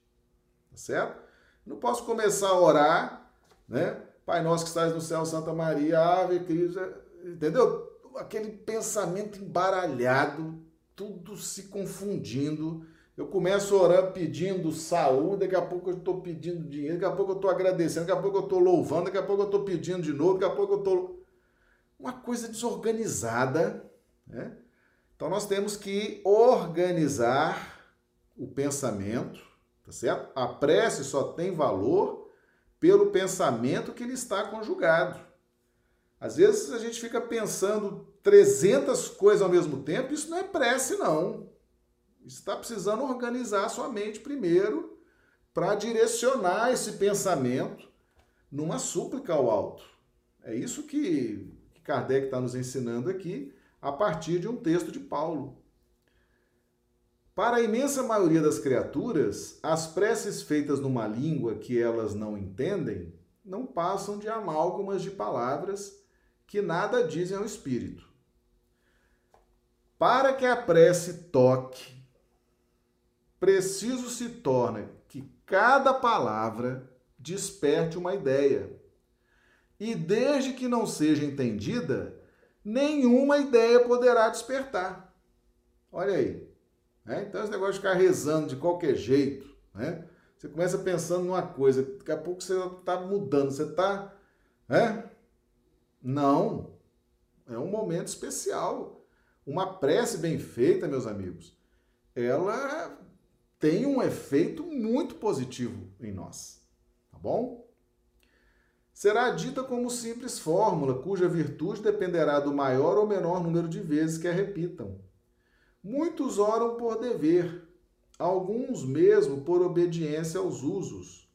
[SPEAKER 1] Tá certo? Não posso começar a orar, né? Pai nosso que estás no céu, Santa Maria, Ave Cristo, entendeu? Aquele pensamento embaralhado, tudo se confundindo. Eu começo orar pedindo saúde, daqui a pouco eu estou pedindo dinheiro, daqui a pouco eu estou agradecendo, daqui a pouco eu estou louvando, daqui a pouco eu estou pedindo de novo, daqui a pouco eu estou. Uma coisa desorganizada, né? Então nós temos que organizar o pensamento, tá certo? A prece só tem valor pelo pensamento que ele está conjugado. Às vezes a gente fica pensando 300 coisas ao mesmo tempo, isso não é prece, não. Está precisando organizar a sua mente primeiro para direcionar esse pensamento numa súplica ao alto. É isso que Kardec está nos ensinando aqui a partir de um texto de Paulo. Para a imensa maioria das criaturas, as preces feitas numa língua que elas não entendem não passam de amálgamas de palavras que nada dizem ao espírito. Para que a prece toque, preciso se torna que cada palavra desperte uma ideia. E desde que não seja entendida, nenhuma ideia poderá despertar. Olha aí. Né? Então, esse negócio de ficar rezando de qualquer jeito, né? Você começa pensando numa coisa, daqui a pouco você está mudando, você está. Né? Não. É um momento especial. Uma prece bem feita, meus amigos, ela tem um efeito muito positivo em nós. Tá bom? Será dita como simples fórmula, cuja virtude dependerá do maior ou menor número de vezes que a repitam. Muitos oram por dever, alguns mesmo por obediência aos usos,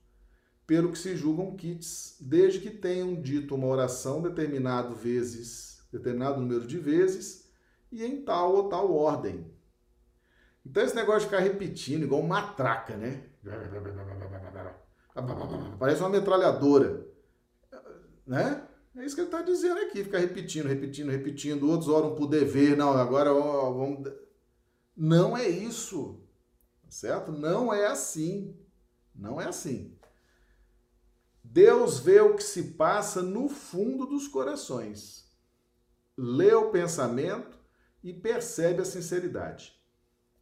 [SPEAKER 1] pelo que se julgam kits, desde que tenham dito uma oração determinado vezes, determinado número de vezes e em tal ou tal ordem. Então esse negócio de ficar repetindo, igual uma matraca, né? Parece uma metralhadora, né? É isso que ele está dizendo aqui, ficar repetindo, repetindo, repetindo. Outros oram por dever, não, agora ó, vamos não é isso, certo? Não é assim. Não é assim. Deus vê o que se passa no fundo dos corações, lê o pensamento e percebe a sinceridade.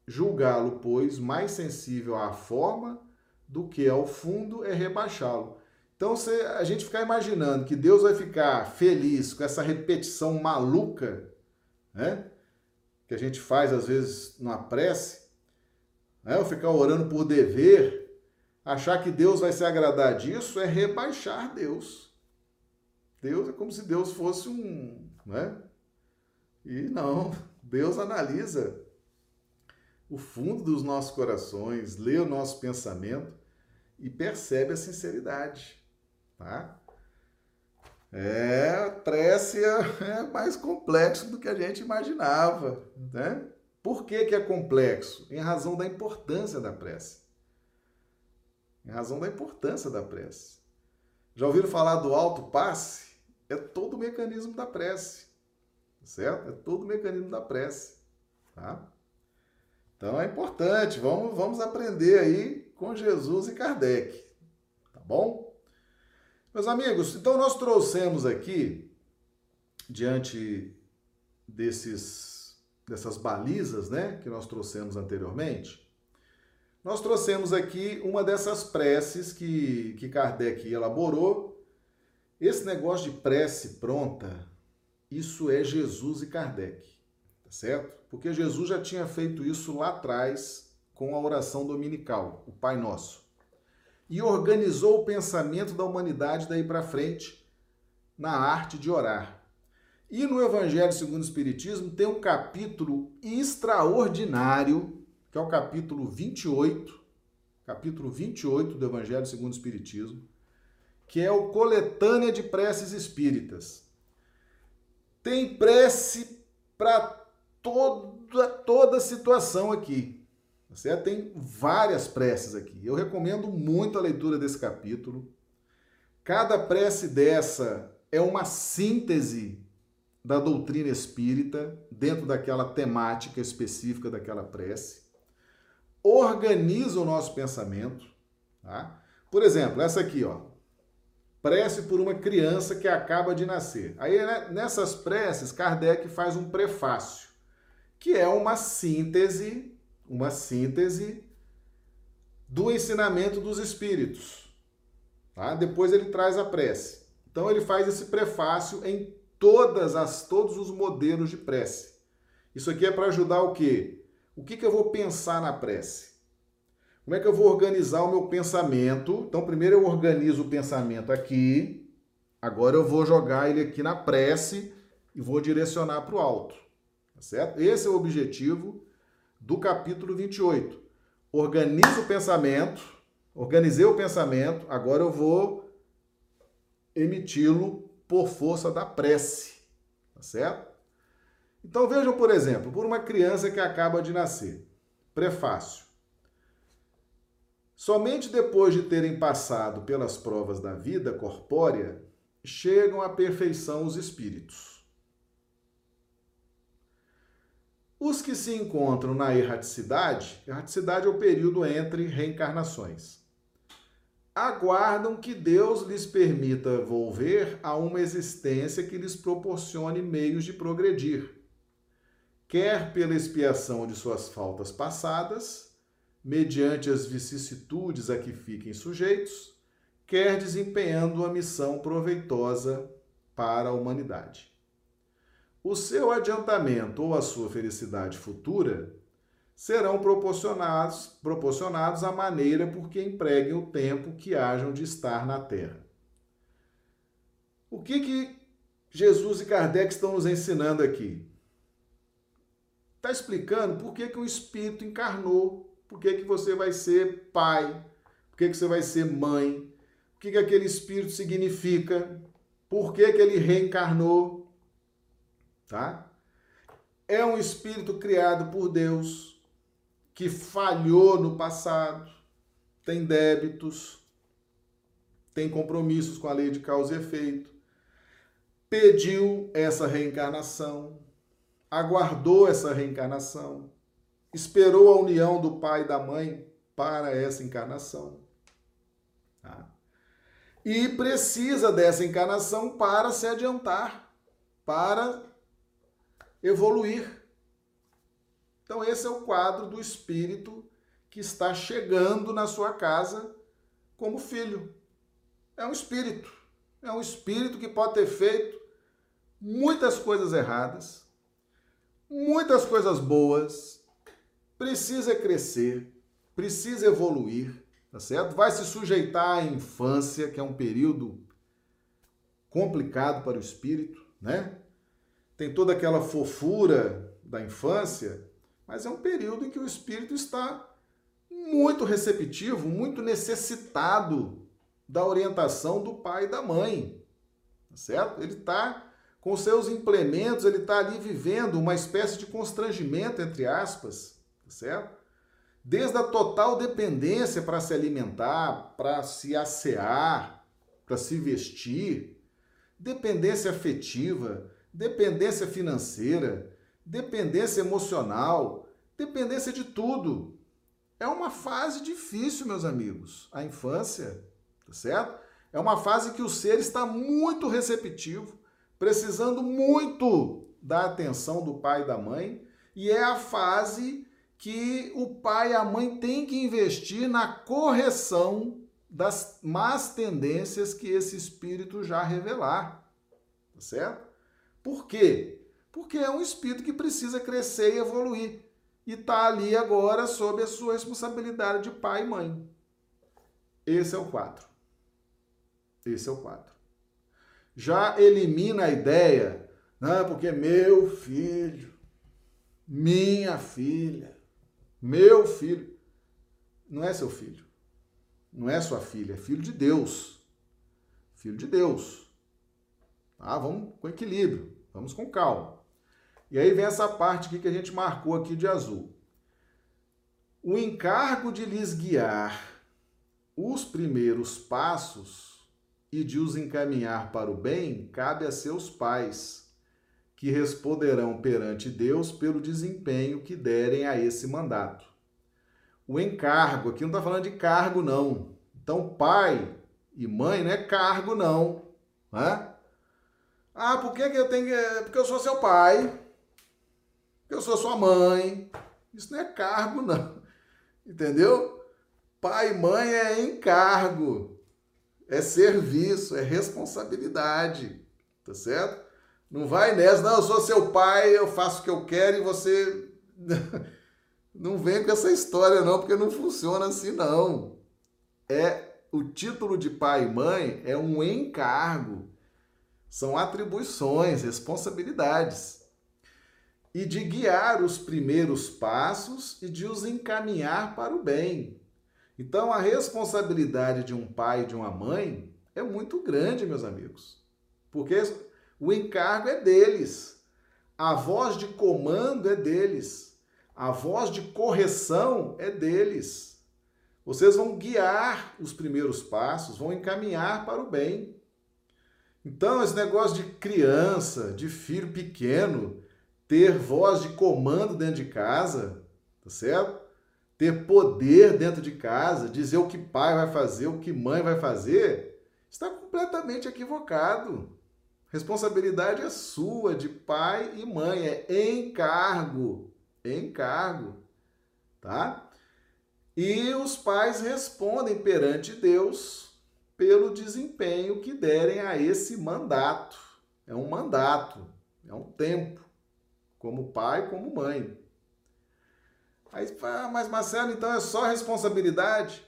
[SPEAKER 1] Julgá-lo, pois, mais sensível à forma do que ao fundo é rebaixá-lo. Então, se a gente ficar imaginando que Deus vai ficar feliz com essa repetição maluca, né? que a gente faz às vezes numa prece, né? ou ficar orando por dever, achar que Deus vai se agradar disso é rebaixar Deus. Deus é como se Deus fosse um, né? E não, Deus analisa o fundo dos nossos corações, lê o nosso pensamento e percebe a sinceridade, tá? É, prece é, mais complexo do que a gente imaginava, né? Por que, que é complexo? Em razão da importância da prece. Em razão da importância da prece. Já ouviram falar do alto passe? É todo o mecanismo da prece, certo? É todo o mecanismo da prece, tá? Então é importante, vamos, vamos aprender aí com Jesus e Kardec, tá bom? Meus amigos, então nós trouxemos aqui, diante desses, dessas balizas, né, que nós trouxemos anteriormente, nós trouxemos aqui uma dessas preces que, que Kardec elaborou. Esse negócio de prece pronta, isso é Jesus e Kardec, tá certo? Porque Jesus já tinha feito isso lá atrás com a oração dominical, o Pai Nosso. E organizou o pensamento da humanidade daí para frente na arte de orar. E no Evangelho segundo o Espiritismo tem um capítulo extraordinário que é o capítulo 28, capítulo 28 do Evangelho segundo o Espiritismo, que é o Coletânea de Preces Espíritas. Tem prece para toda, toda situação aqui. Tá certo? Tem várias preces aqui. Eu recomendo muito a leitura desse capítulo. Cada prece dessa é uma síntese da doutrina espírita dentro daquela temática específica daquela prece organiza o nosso pensamento. Tá? Por exemplo, essa aqui, ó. Prece por uma criança que acaba de nascer. Aí, né, nessas preces, Kardec faz um prefácio, que é uma síntese, uma síntese do ensinamento dos espíritos. Tá? Depois ele traz a prece. Então ele faz esse prefácio em todas as todos os modelos de prece. Isso aqui é para ajudar o quê? O que, que eu vou pensar na prece? Como é que eu vou organizar o meu pensamento? Então, primeiro eu organizo o pensamento aqui, agora eu vou jogar ele aqui na prece e vou direcionar para o alto. Tá certo? Esse é o objetivo do capítulo 28. Organizo o pensamento, organizei o pensamento, agora eu vou emiti-lo por força da prece. Tá certo? Então vejam, por exemplo, por uma criança que acaba de nascer. Prefácio. Somente depois de terem passado pelas provas da vida corpórea, chegam à perfeição os espíritos. Os que se encontram na erraticidade, erraticidade é o período entre reencarnações, aguardam que Deus lhes permita volver a uma existência que lhes proporcione meios de progredir quer pela expiação de suas faltas passadas, mediante as vicissitudes a que fiquem sujeitos, quer desempenhando uma missão proveitosa para a humanidade. O seu adiantamento ou a sua felicidade futura serão proporcionados, proporcionados à maneira por que empreguem o tempo que hajam de estar na Terra. O que, que Jesus e Kardec estão nos ensinando aqui? está explicando por que, que o Espírito encarnou, por que, que você vai ser pai, por que, que você vai ser mãe, o que, que aquele Espírito significa, por que, que ele reencarnou. Tá? É um Espírito criado por Deus, que falhou no passado, tem débitos, tem compromissos com a lei de causa e efeito, pediu essa reencarnação, aguardou essa reencarnação, esperou a união do pai e da mãe para essa encarnação. Tá? E precisa dessa encarnação para se adiantar, para evoluir. Então, esse é o quadro do espírito que está chegando na sua casa como filho. É um espírito. É um espírito que pode ter feito muitas coisas erradas, muitas coisas boas, precisa crescer, precisa evoluir, tá certo? Vai se sujeitar à infância, que é um período complicado para o espírito, né? Tem toda aquela fofura da infância, mas é um período em que o espírito está muito receptivo, muito necessitado da orientação do pai e da mãe, tá certo? Ele está com seus implementos, ele está ali vivendo uma espécie de constrangimento, entre aspas, tá certo? Desde a total dependência para se alimentar, para se assear, para se vestir, dependência afetiva, dependência financeira, dependência emocional, dependência de tudo. É uma fase difícil, meus amigos, a infância, tá certo? É uma fase que o ser está muito receptivo, precisando muito da atenção do pai e da mãe, e é a fase que o pai e a mãe têm que investir na correção das más tendências que esse espírito já revelar, tá certo? Por quê? Porque é um espírito que precisa crescer e evoluir. E está ali agora sob a sua responsabilidade de pai e mãe. Esse é o 4. Esse é o 4. Já elimina a ideia, não, porque meu filho, minha filha, meu filho. Não é seu filho. Não é sua filha, é filho de Deus. Filho de Deus. Tá? Vamos com equilíbrio, vamos com calma. E aí vem essa parte aqui que a gente marcou aqui de azul. O encargo de lhes guiar os primeiros passos e de os encaminhar para o bem cabe a seus pais, que responderão perante Deus pelo desempenho que derem a esse mandato. O encargo, aqui não está falando de cargo, não. Então, pai e mãe não é cargo, não. Né? Ah, por que, que eu tenho que. Porque eu sou seu pai. Porque eu sou sua mãe. Isso não é cargo, não. Entendeu? Pai e mãe é encargo. É serviço, é responsabilidade. Tá certo? Não vai nessa, não, eu sou seu pai, eu faço o que eu quero e você. Não vem com essa história, não, porque não funciona assim, não. É o título de pai e mãe é um encargo são atribuições, responsabilidades. E de guiar os primeiros passos e de os encaminhar para o bem. Então, a responsabilidade de um pai e de uma mãe é muito grande, meus amigos. Porque o encargo é deles. A voz de comando é deles. A voz de correção é deles. Vocês vão guiar os primeiros passos, vão encaminhar para o bem. Então, esse negócio de criança, de filho pequeno, ter voz de comando dentro de casa, tá certo? Ter poder dentro de casa, dizer o que pai vai fazer, o que mãe vai fazer, está completamente equivocado. Responsabilidade é sua, de pai e mãe, é encargo, encargo, tá? E os pais respondem perante Deus pelo desempenho que derem a esse mandato. É um mandato, é um tempo, como pai, como mãe. Aí, ah, mas Marcelo, então é só responsabilidade?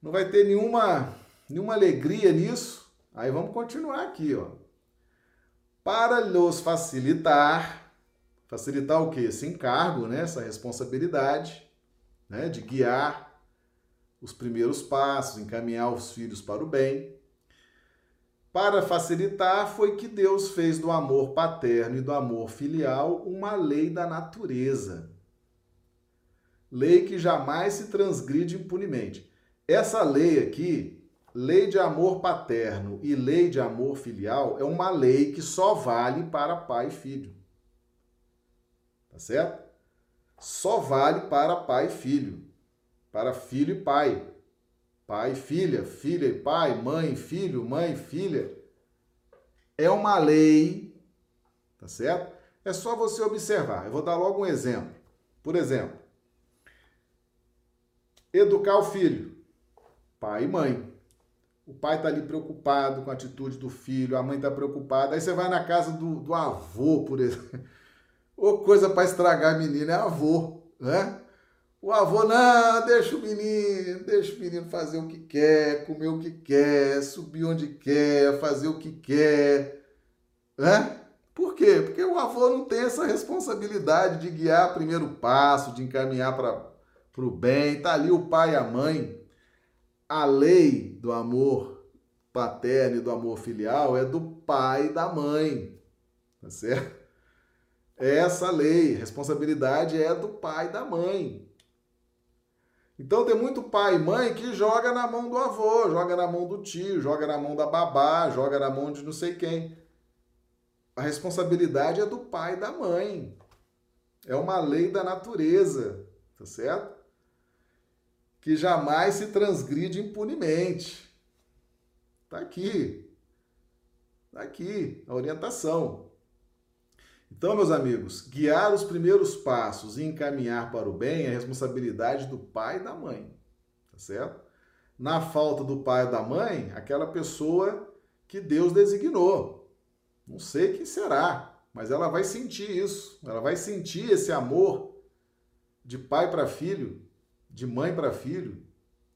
[SPEAKER 1] Não vai ter nenhuma, nenhuma alegria nisso? Aí vamos continuar aqui, ó. Para lhes facilitar, facilitar o quê? Esse encargo, né? essa responsabilidade né? de guiar os primeiros passos, encaminhar os filhos para o bem. Para facilitar, foi que Deus fez do amor paterno e do amor filial uma lei da natureza. Lei que jamais se transgride impunemente. Essa lei aqui, lei de amor paterno e lei de amor filial, é uma lei que só vale para pai e filho. Tá certo? Só vale para pai e filho para filho e pai. Pai e filha, filha e pai, mãe e filho, mãe e filha. É uma lei, tá certo? É só você observar. Eu vou dar logo um exemplo. Por exemplo, educar o filho, pai e mãe. O pai está ali preocupado com a atitude do filho, a mãe está preocupada. Aí você vai na casa do, do avô, por exemplo. Ou coisa para estragar a menina é avô, né? O avô, não, deixa o menino, deixa o menino fazer o que quer, comer o que quer, subir onde quer, fazer o que quer. Né? Por quê? Porque o avô não tem essa responsabilidade de guiar o primeiro passo, de encaminhar para o bem. Está ali o pai e a mãe. A lei do amor paterno e do amor filial é do pai e da mãe. Tá certo? É essa lei. Responsabilidade é do pai e da mãe. Então tem muito pai e mãe que joga na mão do avô, joga na mão do tio, joga na mão da babá, joga na mão de não sei quem. A responsabilidade é do pai e da mãe. É uma lei da natureza, tá certo? Que jamais se transgride impunemente. Tá aqui. Tá aqui a orientação. Então, meus amigos, guiar os primeiros passos e encaminhar para o bem é responsabilidade do pai e da mãe, tá certo? Na falta do pai e da mãe, aquela pessoa que Deus designou. Não sei quem será, mas ela vai sentir isso. Ela vai sentir esse amor de pai para filho, de mãe para filho,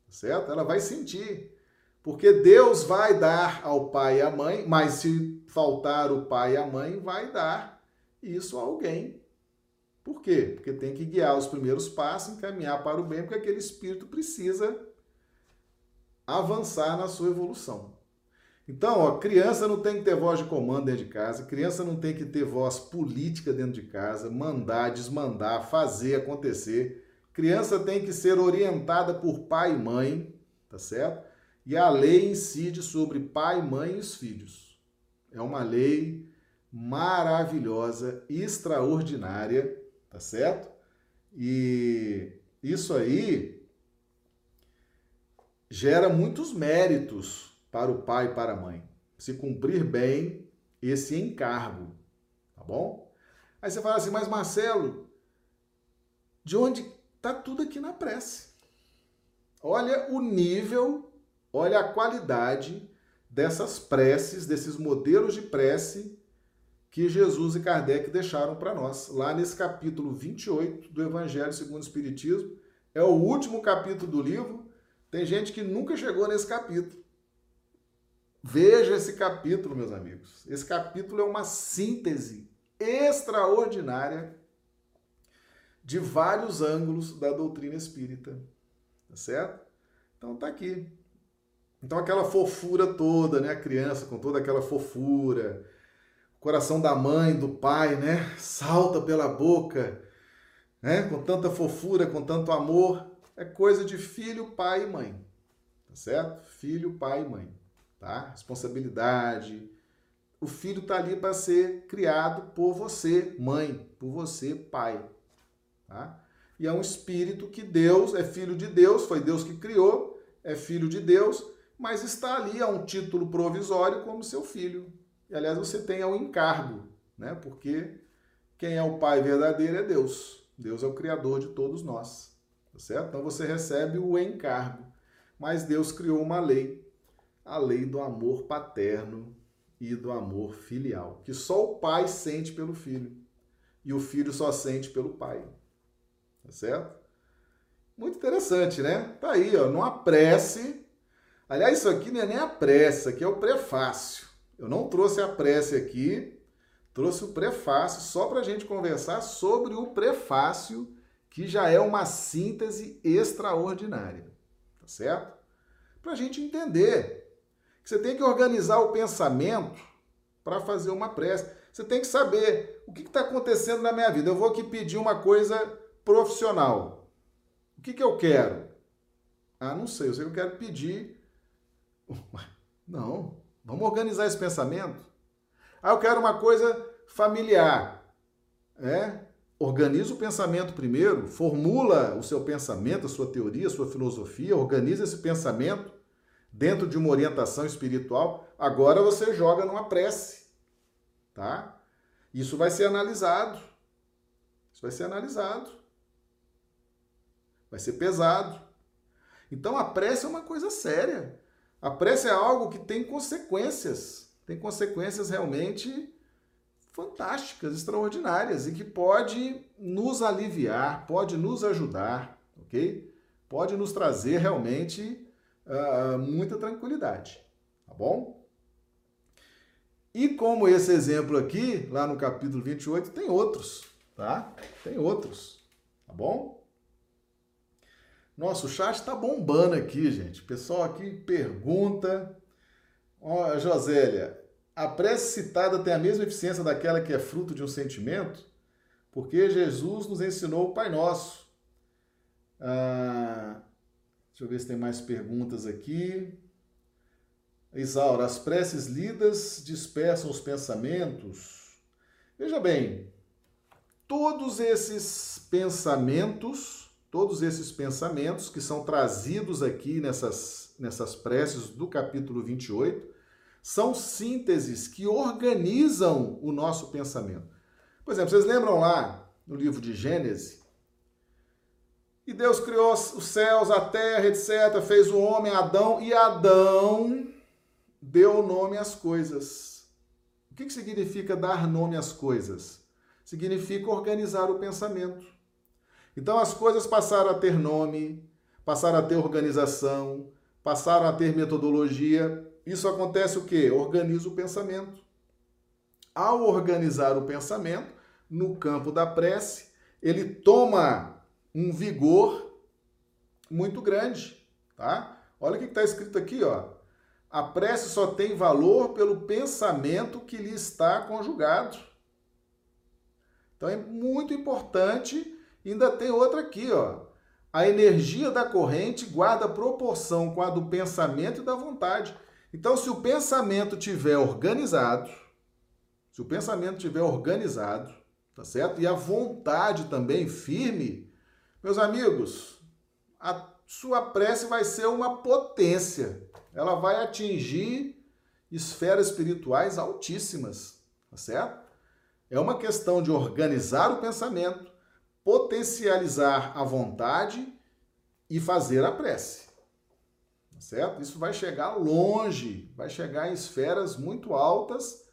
[SPEAKER 1] tá certo? Ela vai sentir. Porque Deus vai dar ao pai e à mãe, mas se faltar o pai e a mãe, vai dar isso a alguém. Por quê? Porque tem que guiar os primeiros passos, encaminhar para o bem, porque aquele espírito precisa avançar na sua evolução. Então, ó, criança não tem que ter voz de comando dentro de casa, criança não tem que ter voz política dentro de casa, mandar, desmandar, fazer acontecer. Criança tem que ser orientada por pai e mãe, tá certo? E a lei incide sobre pai, mãe e os filhos. É uma lei maravilhosa, extraordinária, tá certo? E isso aí gera muitos méritos para o pai e para a mãe. Se cumprir bem esse encargo, tá bom? Aí você fala assim, mas Marcelo, de onde tá tudo aqui na prece? Olha o nível, olha a qualidade dessas preces, desses modelos de prece que Jesus e Kardec deixaram para nós, lá nesse capítulo 28 do Evangelho segundo o Espiritismo. É o último capítulo do livro. Tem gente que nunca chegou nesse capítulo. Veja esse capítulo, meus amigos. Esse capítulo é uma síntese extraordinária de vários ângulos da doutrina espírita. Tá certo? Então tá aqui. Então aquela fofura toda, né? A criança com toda aquela fofura, coração da mãe, do pai, né? Salta pela boca, né? Com tanta fofura, com tanto amor. É coisa de filho, pai e mãe. Tá certo? Filho, pai e mãe. Tá? Responsabilidade. O filho tá ali para ser criado por você, mãe, por você, pai. Tá? E é um espírito que Deus, é filho de Deus, foi Deus que criou, é filho de Deus, mas está ali a um título provisório como seu filho. E, aliás, você tem o encargo, né? Porque quem é o Pai verdadeiro é Deus. Deus é o Criador de todos nós, tá certo? Então você recebe o encargo. Mas Deus criou uma lei, a lei do amor paterno e do amor filial, que só o pai sente pelo filho e o filho só sente pelo pai. Tá certo? Muito interessante, né? Tá aí, ó, numa prece. Aliás, isso aqui não é nem a prece, aqui é o prefácio. Eu não trouxe a prece aqui, trouxe o prefácio só para a gente conversar sobre o prefácio, que já é uma síntese extraordinária, tá certo? Para a gente entender que você tem que organizar o pensamento para fazer uma prece. Você tem que saber o que está acontecendo na minha vida. Eu vou aqui pedir uma coisa profissional. O que, que eu quero? Ah, não sei, eu sei que eu quero pedir. Não, Vamos organizar esse pensamento? Ah, eu quero uma coisa familiar. É? Organiza o pensamento primeiro, formula o seu pensamento, a sua teoria, a sua filosofia, organiza esse pensamento dentro de uma orientação espiritual. Agora você joga numa prece, tá? Isso vai ser analisado. Isso vai ser analisado. Vai ser pesado. Então a prece é uma coisa séria. A prece é algo que tem consequências, tem consequências realmente fantásticas, extraordinárias e que pode nos aliviar, pode nos ajudar, ok? Pode nos trazer realmente uh, muita tranquilidade, tá bom? E como esse exemplo aqui, lá no capítulo 28, tem outros, tá? Tem outros, tá bom? Nossa, o chat está bombando aqui, gente. O pessoal aqui pergunta. Ó, Josélia, a prece citada tem a mesma eficiência daquela que é fruto de um sentimento? Porque Jesus nos ensinou o Pai Nosso. Ah, deixa eu ver se tem mais perguntas aqui. Isaura, as preces lidas dispersam os pensamentos? Veja bem, todos esses pensamentos, todos esses pensamentos que são trazidos aqui nessas, nessas preces do capítulo 28, são sínteses que organizam o nosso pensamento. Por exemplo, vocês lembram lá no livro de Gênesis? E Deus criou os céus, a terra, etc., fez o homem, Adão, e Adão deu nome às coisas. O que significa dar nome às coisas? Significa organizar o pensamento. Então as coisas passaram a ter nome, passaram a ter organização, passaram a ter metodologia. Isso acontece o quê? Organiza o pensamento. Ao organizar o pensamento, no campo da prece, ele toma um vigor muito grande, tá? Olha o que está escrito aqui, ó. A prece só tem valor pelo pensamento que lhe está conjugado. Então é muito importante. Ainda tem outra aqui, ó. A energia da corrente guarda proporção com a do pensamento e da vontade. Então, se o pensamento tiver organizado, se o pensamento tiver organizado, tá certo? E a vontade também firme, meus amigos, a sua prece vai ser uma potência ela vai atingir esferas espirituais altíssimas, tá certo? É uma questão de organizar o pensamento, potencializar a vontade e fazer a prece. Tá certo? Isso vai chegar longe, vai chegar em esferas muito altas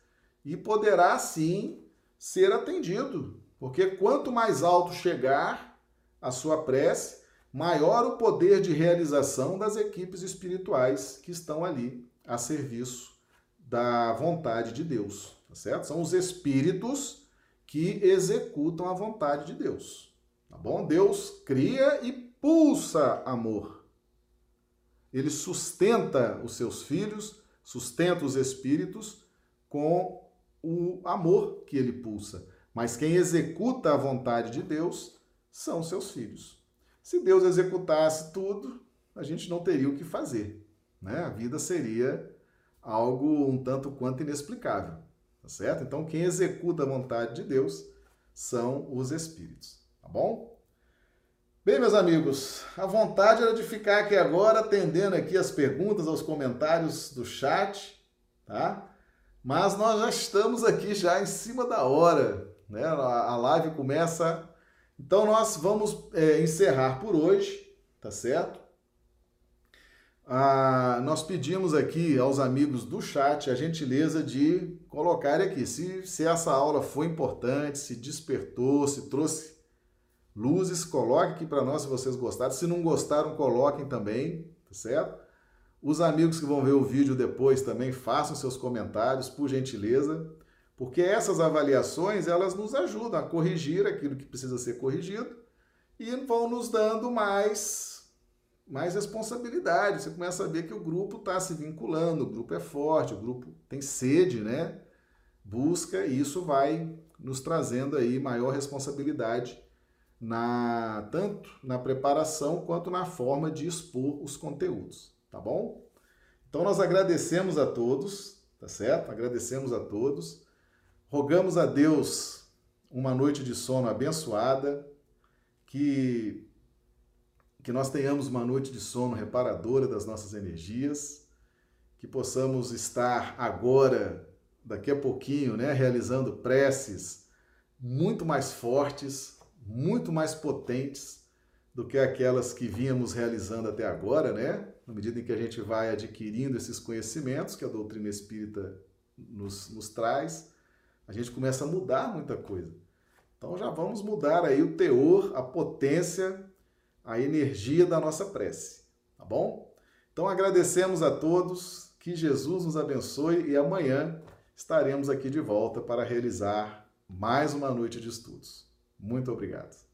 [SPEAKER 1] e poderá sim ser atendido, porque quanto mais alto chegar a sua prece, maior o poder de realização das equipes espirituais que estão ali a serviço da vontade de Deus, tá certo? São os espíritos que executam a vontade de Deus, tá bom? Deus cria e pulsa amor. Ele sustenta os seus filhos, sustenta os espíritos com o amor que ele pulsa. Mas quem executa a vontade de Deus são seus filhos. Se Deus executasse tudo, a gente não teria o que fazer. Né? A vida seria algo um tanto quanto inexplicável. Tá certo? Então, quem executa a vontade de Deus são os espíritos. Tá bom? Bem, meus amigos, a vontade era de ficar aqui agora atendendo aqui as perguntas, aos comentários do chat, tá? Mas nós já estamos aqui já em cima da hora, né? A live começa então nós vamos é, encerrar por hoje, tá certo? Ah, nós pedimos aqui aos amigos do chat a gentileza de colocar aqui se, se essa aula foi importante, se despertou, se trouxe luzes, coloque aqui para nós se vocês gostaram. Se não gostaram, coloquem também, tá certo? Os amigos que vão ver o vídeo depois também façam seus comentários, por gentileza porque essas avaliações elas nos ajudam a corrigir aquilo que precisa ser corrigido e vão nos dando mais mais responsabilidade. Você começa a ver que o grupo está se vinculando, o grupo é forte, o grupo tem sede, né? Busca e isso vai nos trazendo aí maior responsabilidade na tanto na preparação quanto na forma de expor os conteúdos, tá bom? Então nós agradecemos a todos, tá certo? Agradecemos a todos. Rogamos a Deus uma noite de sono abençoada, que, que nós tenhamos uma noite de sono reparadora das nossas energias, que possamos estar agora, daqui a pouquinho, né, realizando preces muito mais fortes, muito mais potentes do que aquelas que vínhamos realizando até agora, né? Na medida em que a gente vai adquirindo esses conhecimentos que a doutrina espírita nos, nos traz a gente começa a mudar muita coisa. Então já vamos mudar aí o teor, a potência, a energia da nossa prece, tá bom? Então agradecemos a todos, que Jesus nos abençoe e amanhã estaremos aqui de volta para realizar mais uma noite de estudos. Muito obrigado.